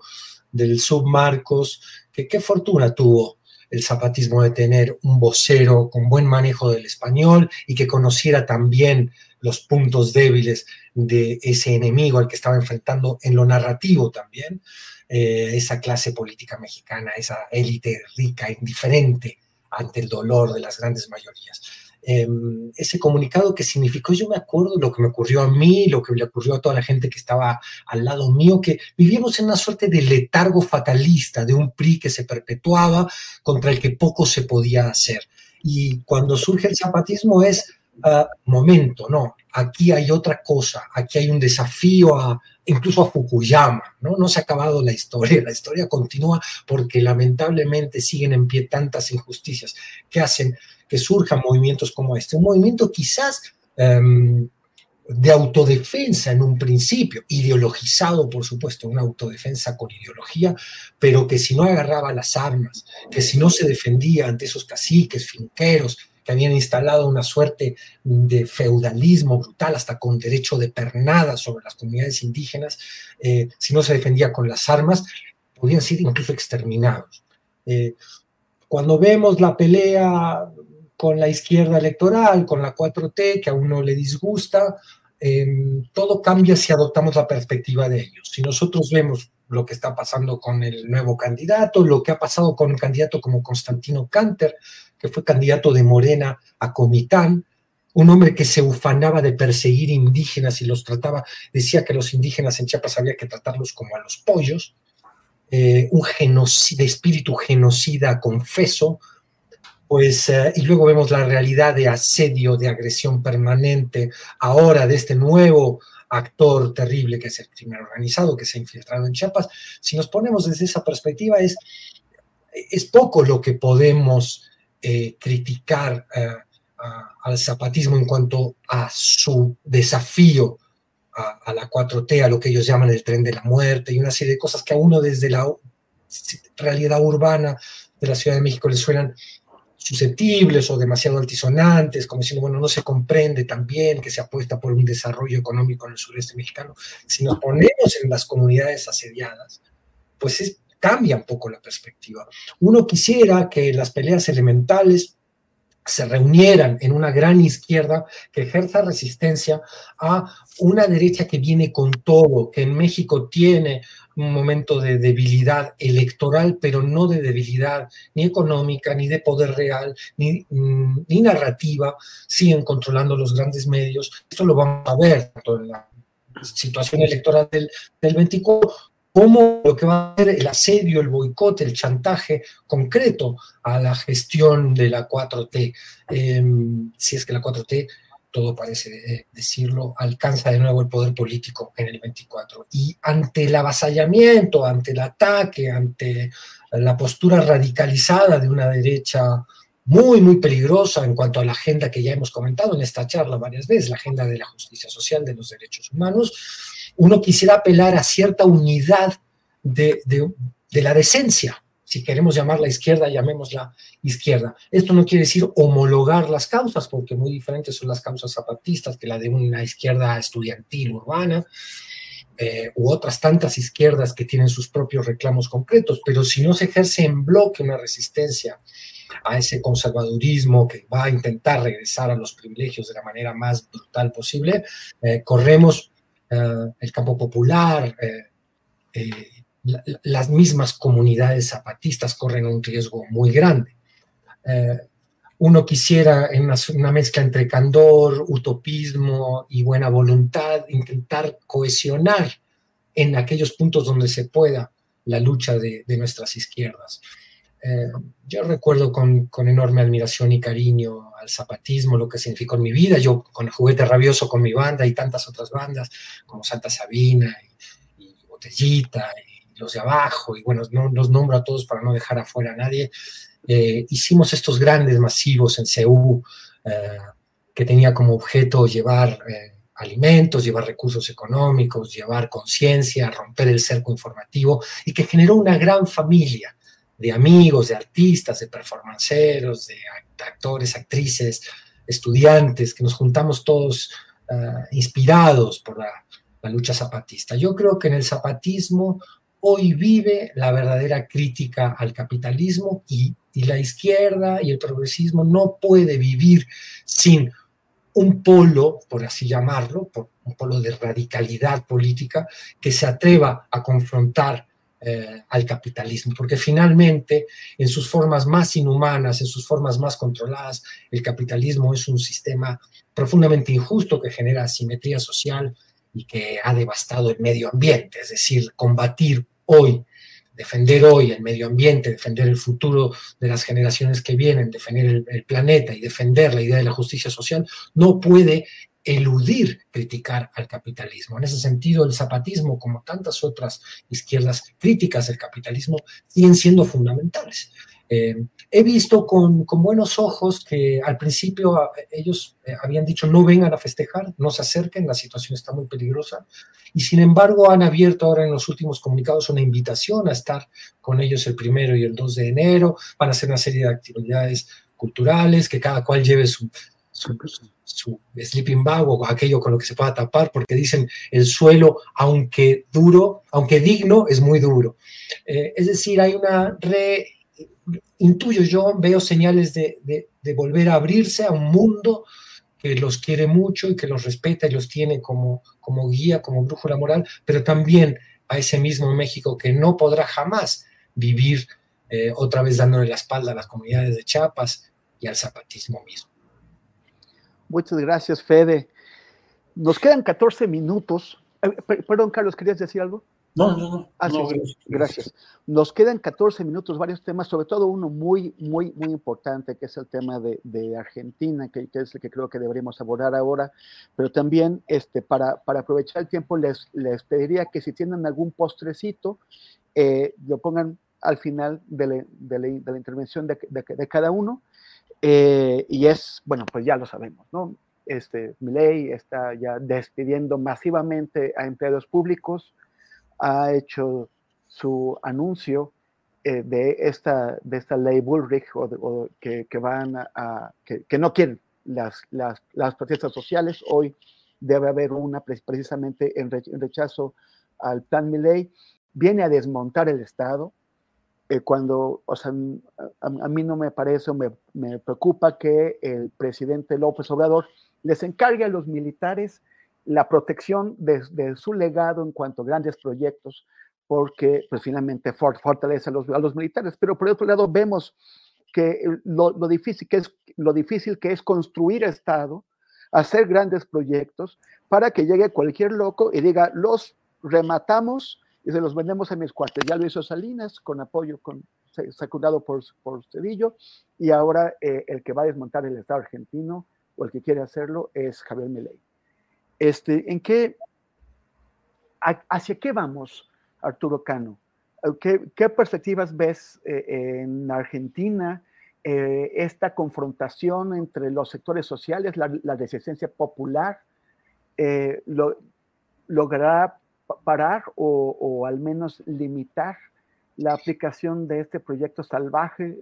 del submarcos, que qué fortuna tuvo el zapatismo de tener un vocero con buen manejo del español y que conociera también los puntos débiles de ese enemigo al que estaba enfrentando en lo narrativo también, eh, esa clase política mexicana, esa élite rica, indiferente ante el dolor de las grandes mayorías. Em, ese comunicado que significó, yo me acuerdo lo que me ocurrió a mí, lo que le ocurrió a toda la gente que estaba al lado mío, que vivíamos en una suerte de letargo fatalista, de un PRI que se perpetuaba contra el que poco se podía hacer. Y cuando surge el zapatismo es, uh, momento, no, aquí hay otra cosa, aquí hay un desafío a, incluso a Fukuyama, ¿no? No se ha acabado la historia, la historia continúa porque lamentablemente siguen en pie tantas injusticias que hacen que surjan movimientos como este. Un movimiento quizás em, de autodefensa en un principio, ideologizado, por supuesto, una autodefensa con ideología, pero que si no agarraba las armas, que si no se defendía ante esos caciques, finqueros, que habían instalado una suerte de feudalismo brutal, hasta con derecho de pernada sobre las comunidades indígenas, eh, si no se defendía con las armas, podían ser incluso exterminados. Eh, cuando vemos la pelea con la izquierda electoral, con la 4T, que a uno le disgusta, em, todo cambia si adoptamos la perspectiva de ellos. Si nosotros vemos lo que está pasando con el nuevo candidato, lo que ha pasado con un candidato como Constantino Canter, que fue candidato de Morena a Comitán, un hombre que se ufanaba de perseguir indígenas y los trataba, decía que los indígenas en Chiapas había que tratarlos como a los pollos, eh, un genocida, espíritu genocida confeso, pues, eh, y luego vemos la realidad de asedio, de agresión permanente, ahora de este nuevo actor terrible que es el crimen organizado, que se ha infiltrado en Chiapas. Si nos ponemos desde esa perspectiva, es, es poco lo que podemos eh, criticar eh, al zapatismo en cuanto a su desafío a, a, la 4T, a lo que ellos llaman el tren de la muerte y una serie de cosas que a uno desde la realidad urbana de la Ciudad de México le suenan susceptibles o demasiado altisonantes, como diciendo, bueno, no se comprende también que se apuesta por un desarrollo económico en el sureste mexicano. Si nos ponemos en las comunidades asediadas, pues cambia un poco la perspectiva. Uno quisiera que las peleas elementales se reunieran en una gran izquierda que ejerza resistencia a una derecha que viene con todo, que en México tiene un momento de debilidad electoral, pero no de debilidad ni económica, ni de poder real, ni, mm, ni narrativa, siguen controlando los grandes medios. Esto lo vamos a ver tanto en la situación electoral del, del 24 como lo que va a ser el asedio, el boicot, el chantaje concreto a la gestión de la 4T. Em, si es que la 4T todo parece eh, decirlo, alcanza de nuevo el poder político en el 24. Y ante el avasallamiento, ante el ataque, ante la postura radicalizada de una derecha muy, muy peligrosa en cuanto a la agenda que ya hemos comentado en esta charla varias veces, la agenda de la justicia social, de los derechos humanos, uno quisiera apelar a cierta unidad de, de la decencia, si queremos llamar la izquierda, llamémosla izquierda. Esto no quiere decir homologar las causas, porque muy diferentes son las causas zapatistas que la de una izquierda estudiantil urbana, eh, u otras tantas izquierdas que tienen sus propios reclamos concretos, pero si no se ejerce en bloque una resistencia a ese conservadurismo que va a intentar regresar a los privilegios de la manera más brutal posible, eh, corremos eh, el campo popular, las mismas comunidades zapatistas corren un riesgo muy grande. Eh, uno quisiera, en una, mezcla entre candor, utopismo y buena voluntad, intentar cohesionar en aquellos puntos donde se pueda la lucha de, nuestras izquierdas. Eh, yo recuerdo con, enorme admiración y cariño al zapatismo, lo que significó en mi vida. Yo con juguete rabioso con mi banda y tantas otras bandas, como Santa Sabina y, y Botellita los de abajo, y bueno, no los nombro a todos para no dejar afuera a nadie, eh, hicimos estos grandes masivos en CEU eh, que tenía como objeto llevar eh, alimentos, llevar recursos económicos, llevar conciencia, romper el cerco informativo y que generó una gran familia de amigos, de artistas, de performanceros, de actores, actrices, estudiantes, que nos juntamos todos inspirados por la, la lucha zapatista. Yo creo que en el zapatismo hoy vive la verdadera crítica al capitalismo y, la izquierda y el progresismo no puede vivir sin un polo, por así llamarlo, un polo de radicalidad política que se atreva a confrontar eh, al capitalismo, porque finalmente en sus formas más inhumanas, en sus formas más controladas, el capitalismo es un sistema profundamente injusto que genera asimetría social y que ha devastado el medio ambiente, es decir, combatir hoy, defender hoy el medio ambiente, defender el futuro de las generaciones que vienen, defender el, planeta y defender la idea de la justicia social, no puede eludir criticar al capitalismo. En ese sentido, el zapatismo, como tantas otras izquierdas críticas del capitalismo, siguen siendo fundamentales. Eh, he visto con, buenos ojos que al principio eh, ellos eh, habían dicho no vengan a festejar, no se acerquen, la situación está muy peligrosa, y sin embargo han abierto ahora en los últimos comunicados una invitación a estar con ellos el primero y el 2 de enero, van a hacer una serie de actividades culturales, que cada cual lleve su, su, sleeping bag o aquello con lo que se pueda tapar, porque dicen el suelo, aunque duro, aunque digno, es muy duro. es decir, hay una re intuyo yo, veo señales de, volver a abrirse a un mundo que los quiere mucho y que los respeta y los tiene como, guía, como brújula moral, pero también a ese mismo México que no podrá jamás vivir eh, otra vez dándole la espalda a las comunidades de Chiapas y al zapatismo mismo. Muchas gracias, Fede. Nos quedan 14 minutos. Eh, perdón, Carlos, ¿querías decir algo? No, no, no. Ah, gracias, Nos quedan 14 minutos, varios temas, sobre todo uno muy, muy, muy importante, que es el tema de, Argentina, que, es el que creo que deberíamos abordar ahora, pero también este, para, para aprovechar el tiempo les, les pediría que si tienen algún postrecito, eh, lo pongan al final de la, de la, intervención de, de, cada uno, eh, y es, bueno, pues ya lo sabemos, ¿no? Este, ley está ya despidiendo masivamente a empleados públicos, ha hecho su anuncio eh, de, esta, de esta ley Bullrich o, que, van a, que, no quieren las, las, las, protestas sociales. Hoy debe haber una precisamente en, rechazo al plan Milley. Viene a desmontar el Estado. Eh, cuando, o sea, a, mí no me parece o me, me preocupa que el presidente López Obrador les encargue a los militares la protección de, su legado en cuanto a grandes proyectos, porque pues finalmente fortalece a los, militares. Pero por otro lado vemos que lo, difícil que es, lo difícil que es construir Estado, hacer grandes proyectos, para que llegue cualquier loco y diga, los rematamos y se los vendemos a mis cuates. Ya lo hizo Salinas con apoyo, con, secundado por, por Cedillo, y ahora eh, el que va a desmontar el Estado argentino o el que quiere hacerlo es Javier Milei. Este, ¿En qué, hacia qué vamos, Arturo Cano? ¿Qué, perspectivas ves eh, en Argentina? Eh, esta confrontación entre los sectores sociales, la, resistencia popular, eh, logrará parar o, al menos limitar la aplicación de este proyecto salvaje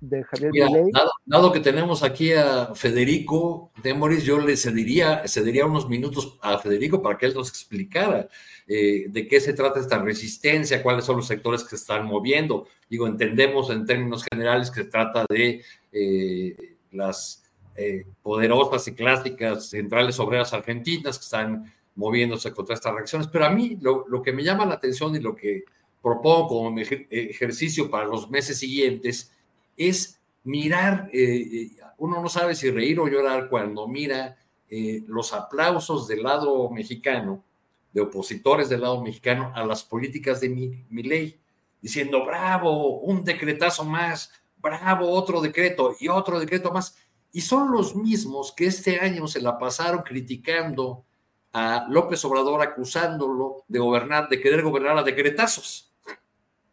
de, Javier Milei. Dado, que tenemos aquí a Federico Demoris, yo le cedería, cedería unos minutos a Federico para que él nos explicara eh, de qué se trata esta resistencia, cuáles son los sectores que se están moviendo. Digo, entendemos en términos generales que se trata de eh, las eh, poderosas y clásicas centrales obreras argentinas que están moviéndose contra estas reacciones, pero a mí lo, lo que me llama la atención y lo que propongo como ejercicio para los meses siguientes es mirar, eh, uno no sabe si reír o llorar cuando mira eh, los aplausos del lado mexicano, de opositores del lado mexicano a las políticas de mi, ley, diciendo, bravo, un decretazo más, bravo, otro decreto y otro decreto más. Y son los mismos que este año se la pasaron criticando a López Obrador, acusándolo de gobernar, de querer gobernar a decretazos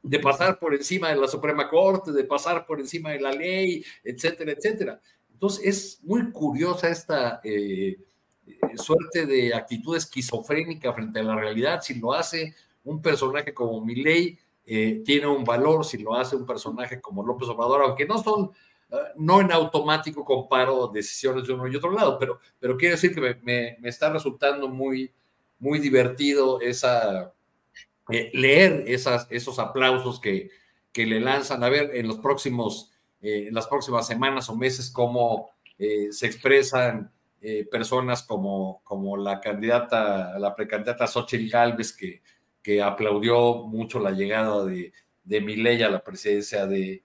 de pasar por encima de la Suprema Corte, de pasar por encima de la ley, etcétera, etcétera. Entonces es muy curiosa esta eh, suerte de actitud esquizofrénica frente a la realidad. Si lo hace un personaje como Milei, eh, tiene un valor, si lo hace un personaje como López Obrador, aunque no son, eh, no en automático comparo decisiones de uno y otro lado, pero, pero quiero decir que me, me está resultando muy, muy divertido esa eh, leer esos aplausos que, que, le lanzan, a ver en los próximos, eh, en las próximas semanas o meses cómo eh, se expresan personas como, como la candidata, la precandidata Xochitl Galvez, que, que aplaudió mucho la llegada de, de a la presidencia de,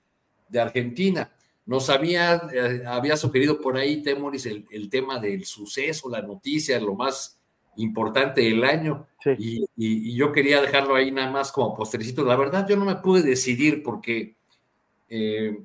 de Argentina. Nos había, había sugerido por ahí, Temoris, el, el, tema del suceso, la noticia, lo más importante del año. Y, yo quería dejarlo ahí nada más como postrecito. La verdad, yo no me pude decidir porque eh,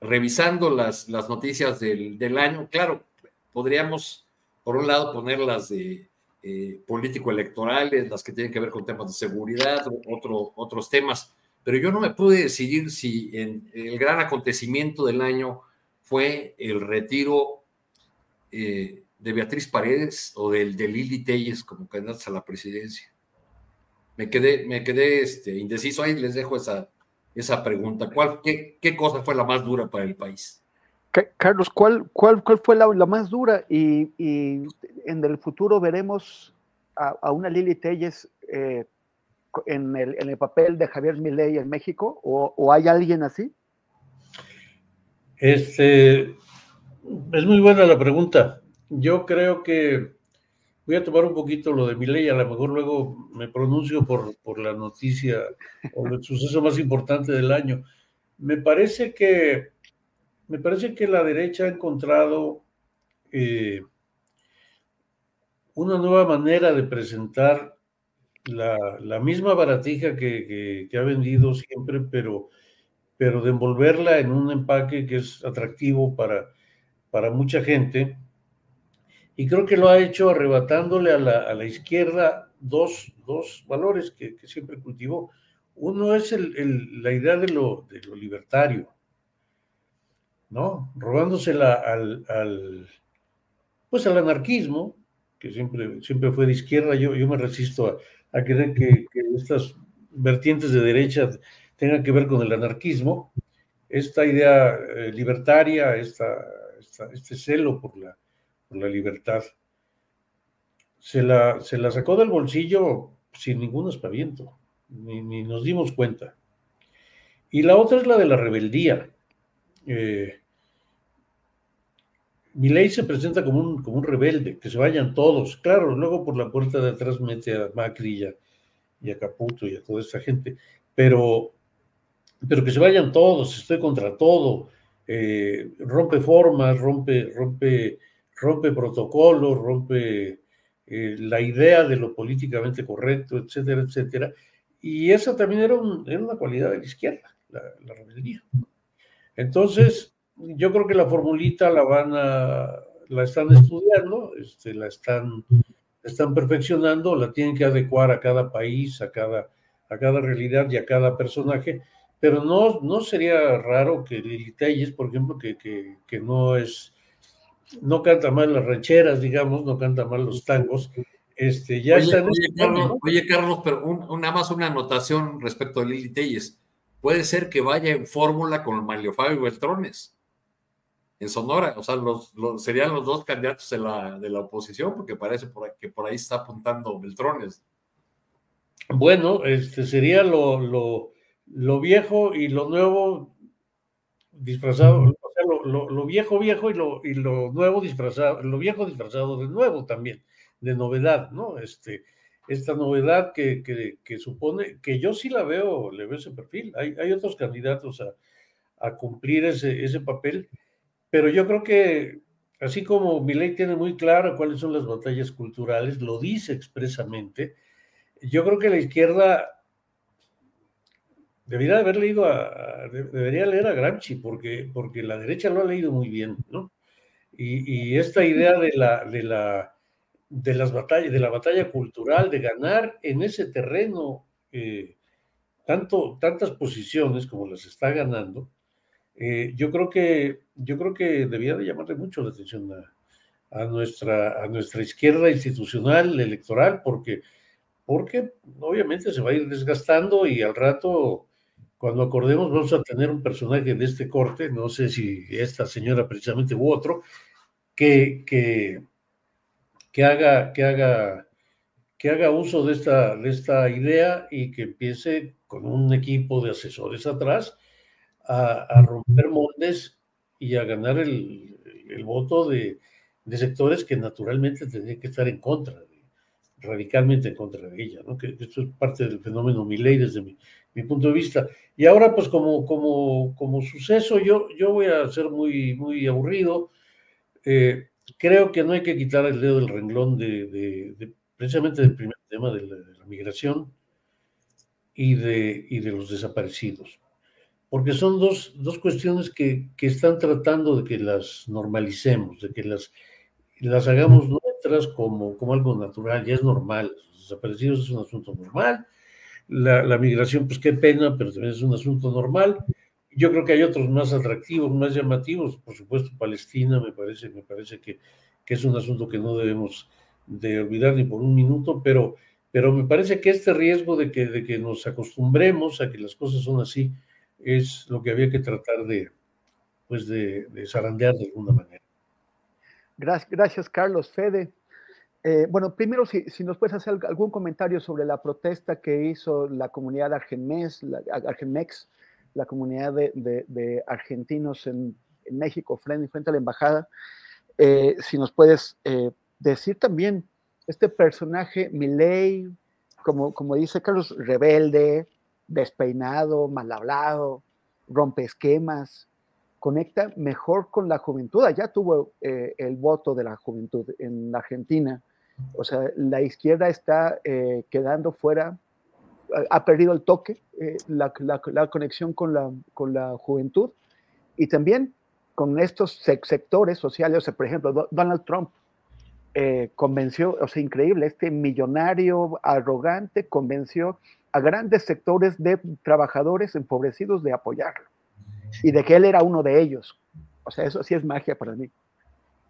revisando las, las noticias del, año, claro, podríamos, por un lado, poner las de eh, político-electorales, las que tienen que ver con temas de seguridad, otro, otros temas, pero yo no me pude decidir si en, el gran acontecimiento del año fue el retiro eh, de Beatriz Paredes o del de Lili Telles como candidatos a la presidencia. Me quedé, me quedé este, indeciso, ahí les dejo esa, esa pregunta. ¿Cuál, qué, qué, cosa fue la más dura para el país? Carlos, ¿cuál, cuál, cuál fue la, la más dura? Y, y, en el futuro veremos a, a una Lili Telles eh, en, el, en, el, papel de Javier Milei en México, ¿O, ¿O, hay alguien así? Este, es muy buena la pregunta. Yo creo que voy a tomar un poquito lo de mi ley, a lo mejor luego me pronuncio por, por la noticia o el suceso más importante del año. Me parece que, me parece que la derecha ha encontrado eh, una nueva manera de presentar la, la misma baratija que, que, ha vendido siempre, pero, pero de envolverla en un empaque que es atractivo para, para mucha gente y creo que lo ha hecho arrebatándole a la, a la izquierda dos, dos valores que, que, siempre cultivó. Uno es el, el, la idea de lo, de lo, libertario, ¿no? Robándosela al, al, pues al anarquismo, que siempre, siempre fue de izquierda. Yo, yo me resisto a, a creer que, estas vertientes de derecha tengan que ver con el anarquismo. Esta idea eh, libertaria, esta, este celo por la, la libertad. Se la, se la sacó del bolsillo sin ningún espaviento, ni, nos dimos cuenta. Y la otra es la de la rebeldía. Eh, mi ley se presenta como un, como un rebelde, que se vayan todos. Claro, luego por la puerta de atrás mete a Macri y a, Caputo y a toda esa gente, pero, pero que se vayan todos, estoy contra todo, eh, rompe formas, rompe, rompe rompe protocolos, rompe eh, la idea de lo políticamente correcto, etcétera, etcétera. Y esa también era, una cualidad de la izquierda, la, rebeldía. Entonces, yo creo que la formulita la van a, la están estudiando, este, la están, están perfeccionando, la tienen que adecuar a cada país, a cada, a cada realidad y a cada personaje, pero no, no sería raro que Lili por ejemplo, que, que, que no es no canta mal las rancheras, digamos, no canta mal los tangos, Este, ya oye, Carlos, oye, Carlos, pero un, nada más una anotación respecto a Lili Telles. Puede ser que vaya en fórmula con Mario Fabio Beltrones en Sonora. O sea, los, serían los dos candidatos de la, de la oposición, porque parece por que por ahí está apuntando Beltrones. Bueno, este sería lo, lo, lo viejo y lo nuevo disfrazado, o sea, lo, lo, viejo viejo y lo, y lo nuevo disfrazado, lo viejo disfrazado de nuevo también, de novedad, ¿no? Este, esta novedad que, que, que supone, que yo sí la veo, le veo ese perfil. Hay, hay otros candidatos a, a cumplir ese, ese papel pero yo creo que, así como ley tiene muy claro cuáles son las batallas culturales, lo dice expresamente, yo creo que la izquierda debería haber leído a, debería leer a Gramsci, porque, porque la derecha lo ha leído muy bien, ¿no? Y, esta idea de la, de la de las batallas, de la batalla cultural, de ganar en ese terreno eh, tanto, tantas posiciones como las está ganando, eh, yo creo que yo creo que debía de llamarle mucho la atención a, nuestra a nuestra izquierda institucional electoral porque porque obviamente se va a ir desgastando y al rato cuando acordemos vamos a tener un personaje de este corte no sé si esta señora precisamente u otro que que, que haga que haga que haga uso de esta, de esta idea y que empiece con un equipo de asesores atrás a, romper moldes y a ganar el, voto de, sectores que naturalmente tendrían que estar en contra, radicalmente en contra de ella, ¿no? esto es parte del fenómeno Milley desde mi, punto de vista. Y ahora, pues como, como, como suceso, yo, yo voy a ser muy, muy aburrido. Eh, creo que no hay que quitar el dedo del renglón de, precisamente del primer tema de la, migración y de, y de los desaparecidos porque son dos, dos cuestiones que, que, están tratando de que las normalicemos, de que las, las hagamos nuestras como, como algo natural, ya es normal. Los desaparecidos es un asunto normal. La, migración, pues qué pena, pero también es un asunto normal. Yo creo que hay otros más atractivos, más llamativos. Por supuesto, Palestina me parece, me parece que, es un asunto que no debemos de olvidar ni por un minuto, pero, pero me parece que este riesgo de que, de que nos acostumbremos a que las cosas son así, es lo que había que tratar de, pues de, zarandear de alguna manera. Gracias, gracias Carlos. Fede. Eh, bueno, primero, si, nos puedes hacer algún comentario sobre la protesta que hizo la comunidad Argenmex, la, Argenmex, la comunidad de, argentinos en, México frente, a la embajada. Eh, si nos puedes eh, decir también, este personaje, Milei, como, dice Carlos, rebelde, despeinado, mal hablado, rompe esquemas, conecta mejor con la juventud. Ya tuvo el voto de la juventud en Argentina. O sea, la izquierda está eh, quedando fuera, ha perdido el toque, eh, la, conexión con la, con la juventud y también con estos sectores sociales. O sea, por ejemplo, Donald Trump convenció, o sea, increíble, este millonario arrogante convenció a grandes sectores de trabajadores empobrecidos de apoyarlo y de que él era uno de ellos. O sea, eso sí es magia para mí.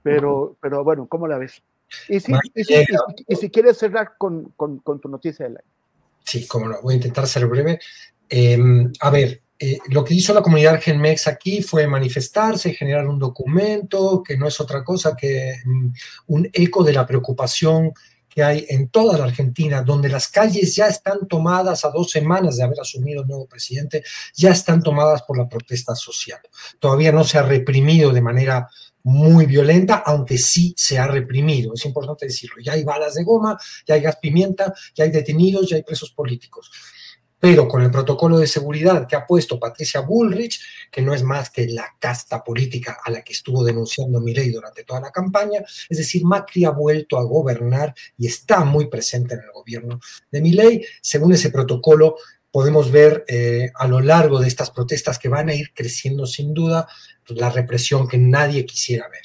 Pero, pero bueno, ¿cómo la ves? Y si, y si, quieres cerrar con, con, tu noticia de la... Sí, como no, voy a intentar ser breve. Em, a ver, eh, lo que hizo la comunidad Genmex aquí fue manifestarse, generar un documento que no es otra cosa que mm, un eco de la preocupación que hay en toda la Argentina, donde las calles ya están tomadas a dos semanas de haber asumido el nuevo presidente, ya están tomadas por la protesta social. Todavía no se ha reprimido de manera muy violenta, aunque sí se ha reprimido. Es importante decirlo. Ya hay balas de goma, ya hay gas pimienta, ya hay detenidos, ya hay presos políticos pero con el protocolo de seguridad que ha puesto Patricia Bullrich, que no es más que la casta política a la que estuvo denunciando Milei durante toda la campaña, es decir, Macri ha vuelto a gobernar y está muy presente en el gobierno de Milei. Según ese protocolo, podemos ver eh, a lo largo de estas protestas que van a ir creciendo sin duda la represión que nadie quisiera ver.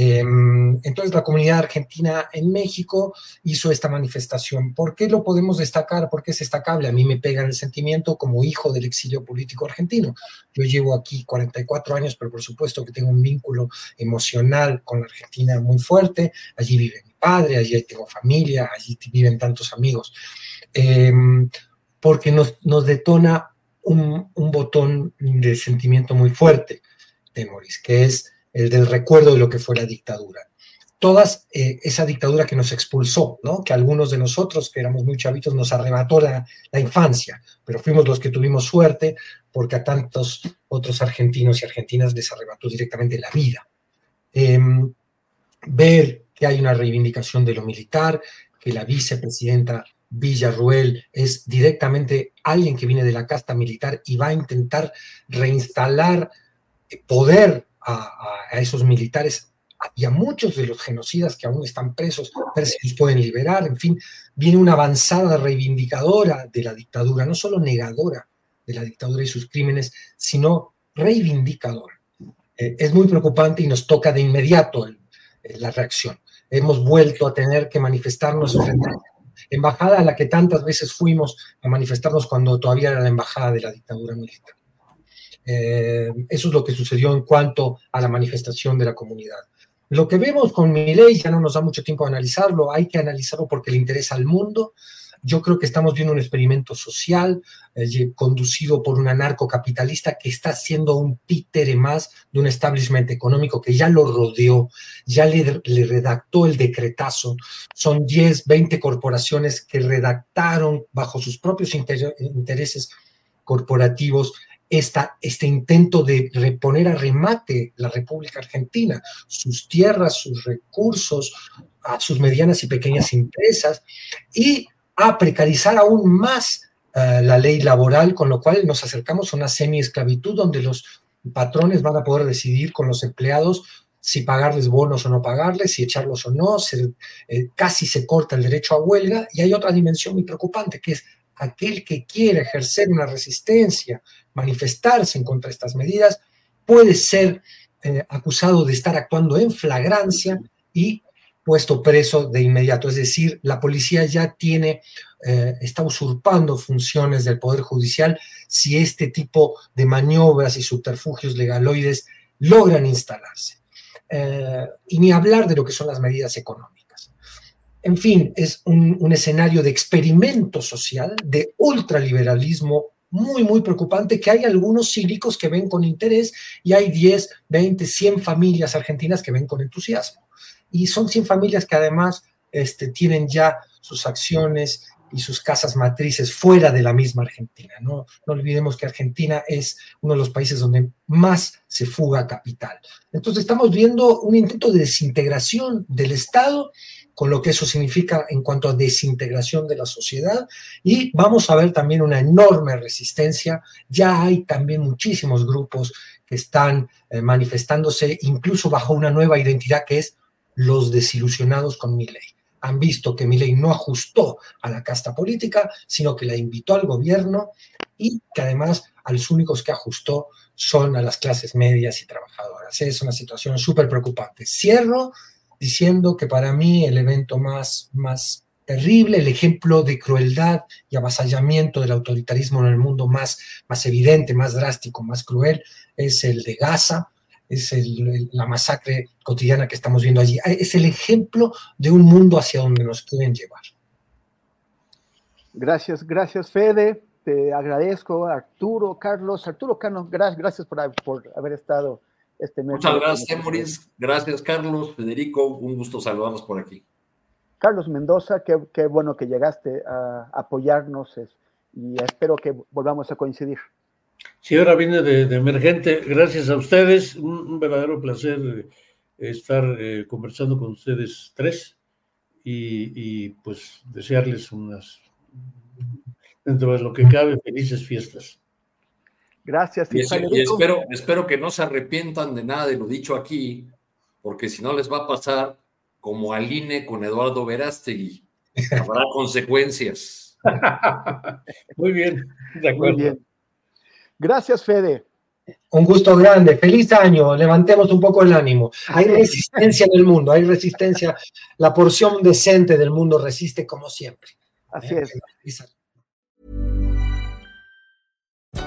Em, entonces la comunidad argentina en México hizo esta manifestación. ¿Por qué lo podemos destacar? ¿Por qué es destacable? A mí me pega en el sentimiento como hijo del exilio político argentino. Yo llevo aquí 44 años, pero por supuesto que tengo un vínculo emocional con la Argentina muy fuerte. Allí vive mi padre, allí tengo familia, allí viven tantos amigos, em, porque nos, nos detona un, un, botón de sentimiento muy fuerte, Temoris, que es el del recuerdo de lo que fue la dictadura. Toda eh, esa dictadura que nos expulsó, ¿no? que algunos de nosotros, que éramos muy chavitos, nos arrebató la, la infancia, pero fuimos los que tuvimos suerte porque a tantos otros argentinos y argentinas les arrebató directamente la vida. Eh, ver que hay una reivindicación de lo militar, que la vicepresidenta Villarruel es directamente alguien que viene de la casta militar y va a intentar reinstalar poder a, esos militares y a muchos de los genocidas que aún están presos, ver si los pueden liberar, en fin, viene una avanzada reivindicadora de la dictadura, no solo negadora de la dictadura y sus crímenes, sino reivindicadora. Eh, es muy preocupante y nos toca de inmediato la reacción. Hemos vuelto a tener que manifestarnos embajada a la que tantas veces fuimos a manifestarnos cuando todavía era la embajada de la dictadura militar. Eh, eso es lo que sucedió en cuanto a la manifestación de la comunidad. Lo que vemos con mi ley ya no nos da mucho tiempo a analizarlo, hay que analizarlo porque le interesa al mundo, yo creo que estamos viendo un experimento social eh, conducido por un anarcocapitalista que está siendo un títere más de un establishment económico que ya lo rodeó, ya le, redactó el decretazo. Son 10, 20 corporaciones que redactaron bajo sus propios inter intereses corporativos esta, este intento de reponer a remate la República Argentina, sus tierras, sus recursos, a sus medianas y pequeñas empresas, y a precarizar aún más uh, la ley laboral, con lo cual nos acercamos a una semi-esclavitud donde los patrones van a poder decidir con los empleados si pagarles bonos o no pagarles, si echarlos o no, eh, casi se corta el derecho a huelga. Y hay otra dimensión muy preocupante que es aquel que quiere ejercer una resistencia, manifestarse en contra de estas medidas, puede ser eh, acusado de estar actuando en flagrancia y puesto preso de inmediato. Es decir, la policía ya tiene, eh, está usurpando funciones del Poder Judicial si este tipo de maniobras y subterfugios legaloides logran instalarse. Eh, y ni hablar de lo que son las medidas económicas. En fin, es un, un escenario de experimento social, de ultraliberalismo muy, muy preocupante que hay algunos cívicos que ven con interés y hay 10, 20, 100 familias argentinas que ven con entusiasmo y son 100 familias que además este, tienen ya sus acciones y sus casas matrices fuera de la misma Argentina. ¿no? no olvidemos que Argentina es uno de los países donde más se fuga capital. Entonces estamos viendo un intento de desintegración del Estado, con lo que eso significa en cuanto a desintegración de la sociedad, y vamos a ver también una enorme resistencia. Ya hay también muchísimos grupos que están eh, manifestándose, incluso bajo una nueva identidad que es los desilusionados con Milley. Han visto que Milley no ajustó a la casta política, sino que la invitó al gobierno y que además a los únicos que ajustó son a las clases medias y trabajadoras. Es una situación súper preocupante. Cierro diciendo que para mí el evento más, más terrible, el ejemplo de crueldad y avasallamiento del autoritarismo en el mundo más, más evidente, más drástico, más cruel, es el de Gaza, es el, la masacre cotidiana que estamos viendo allí. Es el ejemplo de un mundo hacia donde nos quieren llevar. Gracias, gracias Fede. Te agradezco, Arturo, Carlos. Arturo Cano, gracias, gracias por, por haber estado este mes. Muchas gracias, Moris. Gracias, Carlos, Federico. Un gusto saludarlos por aquí. Carlos Mendoza, qué, qué bueno que llegaste a apoyarnos y espero que volvamos a coincidir. Sí, ahora viene de, de emergente. Gracias a ustedes. Un, un verdadero placer eh, estar eh, conversando con ustedes tres y, y, pues desearles unas, dentro de lo que cabe, felices fiestas. Gracias. Y, y espero, espero que no se arrepientan de nada de lo dicho aquí, porque si no les va a pasar como al INE con Eduardo Verástegui. Habrá consecuencias. Muy bien, de acuerdo. Muy bien. Gracias, Fede. Un gusto grande, feliz año, levantemos un poco el ánimo. Hay resistencia en el mundo, hay resistencia, la porción decente del mundo resiste como siempre. Así es.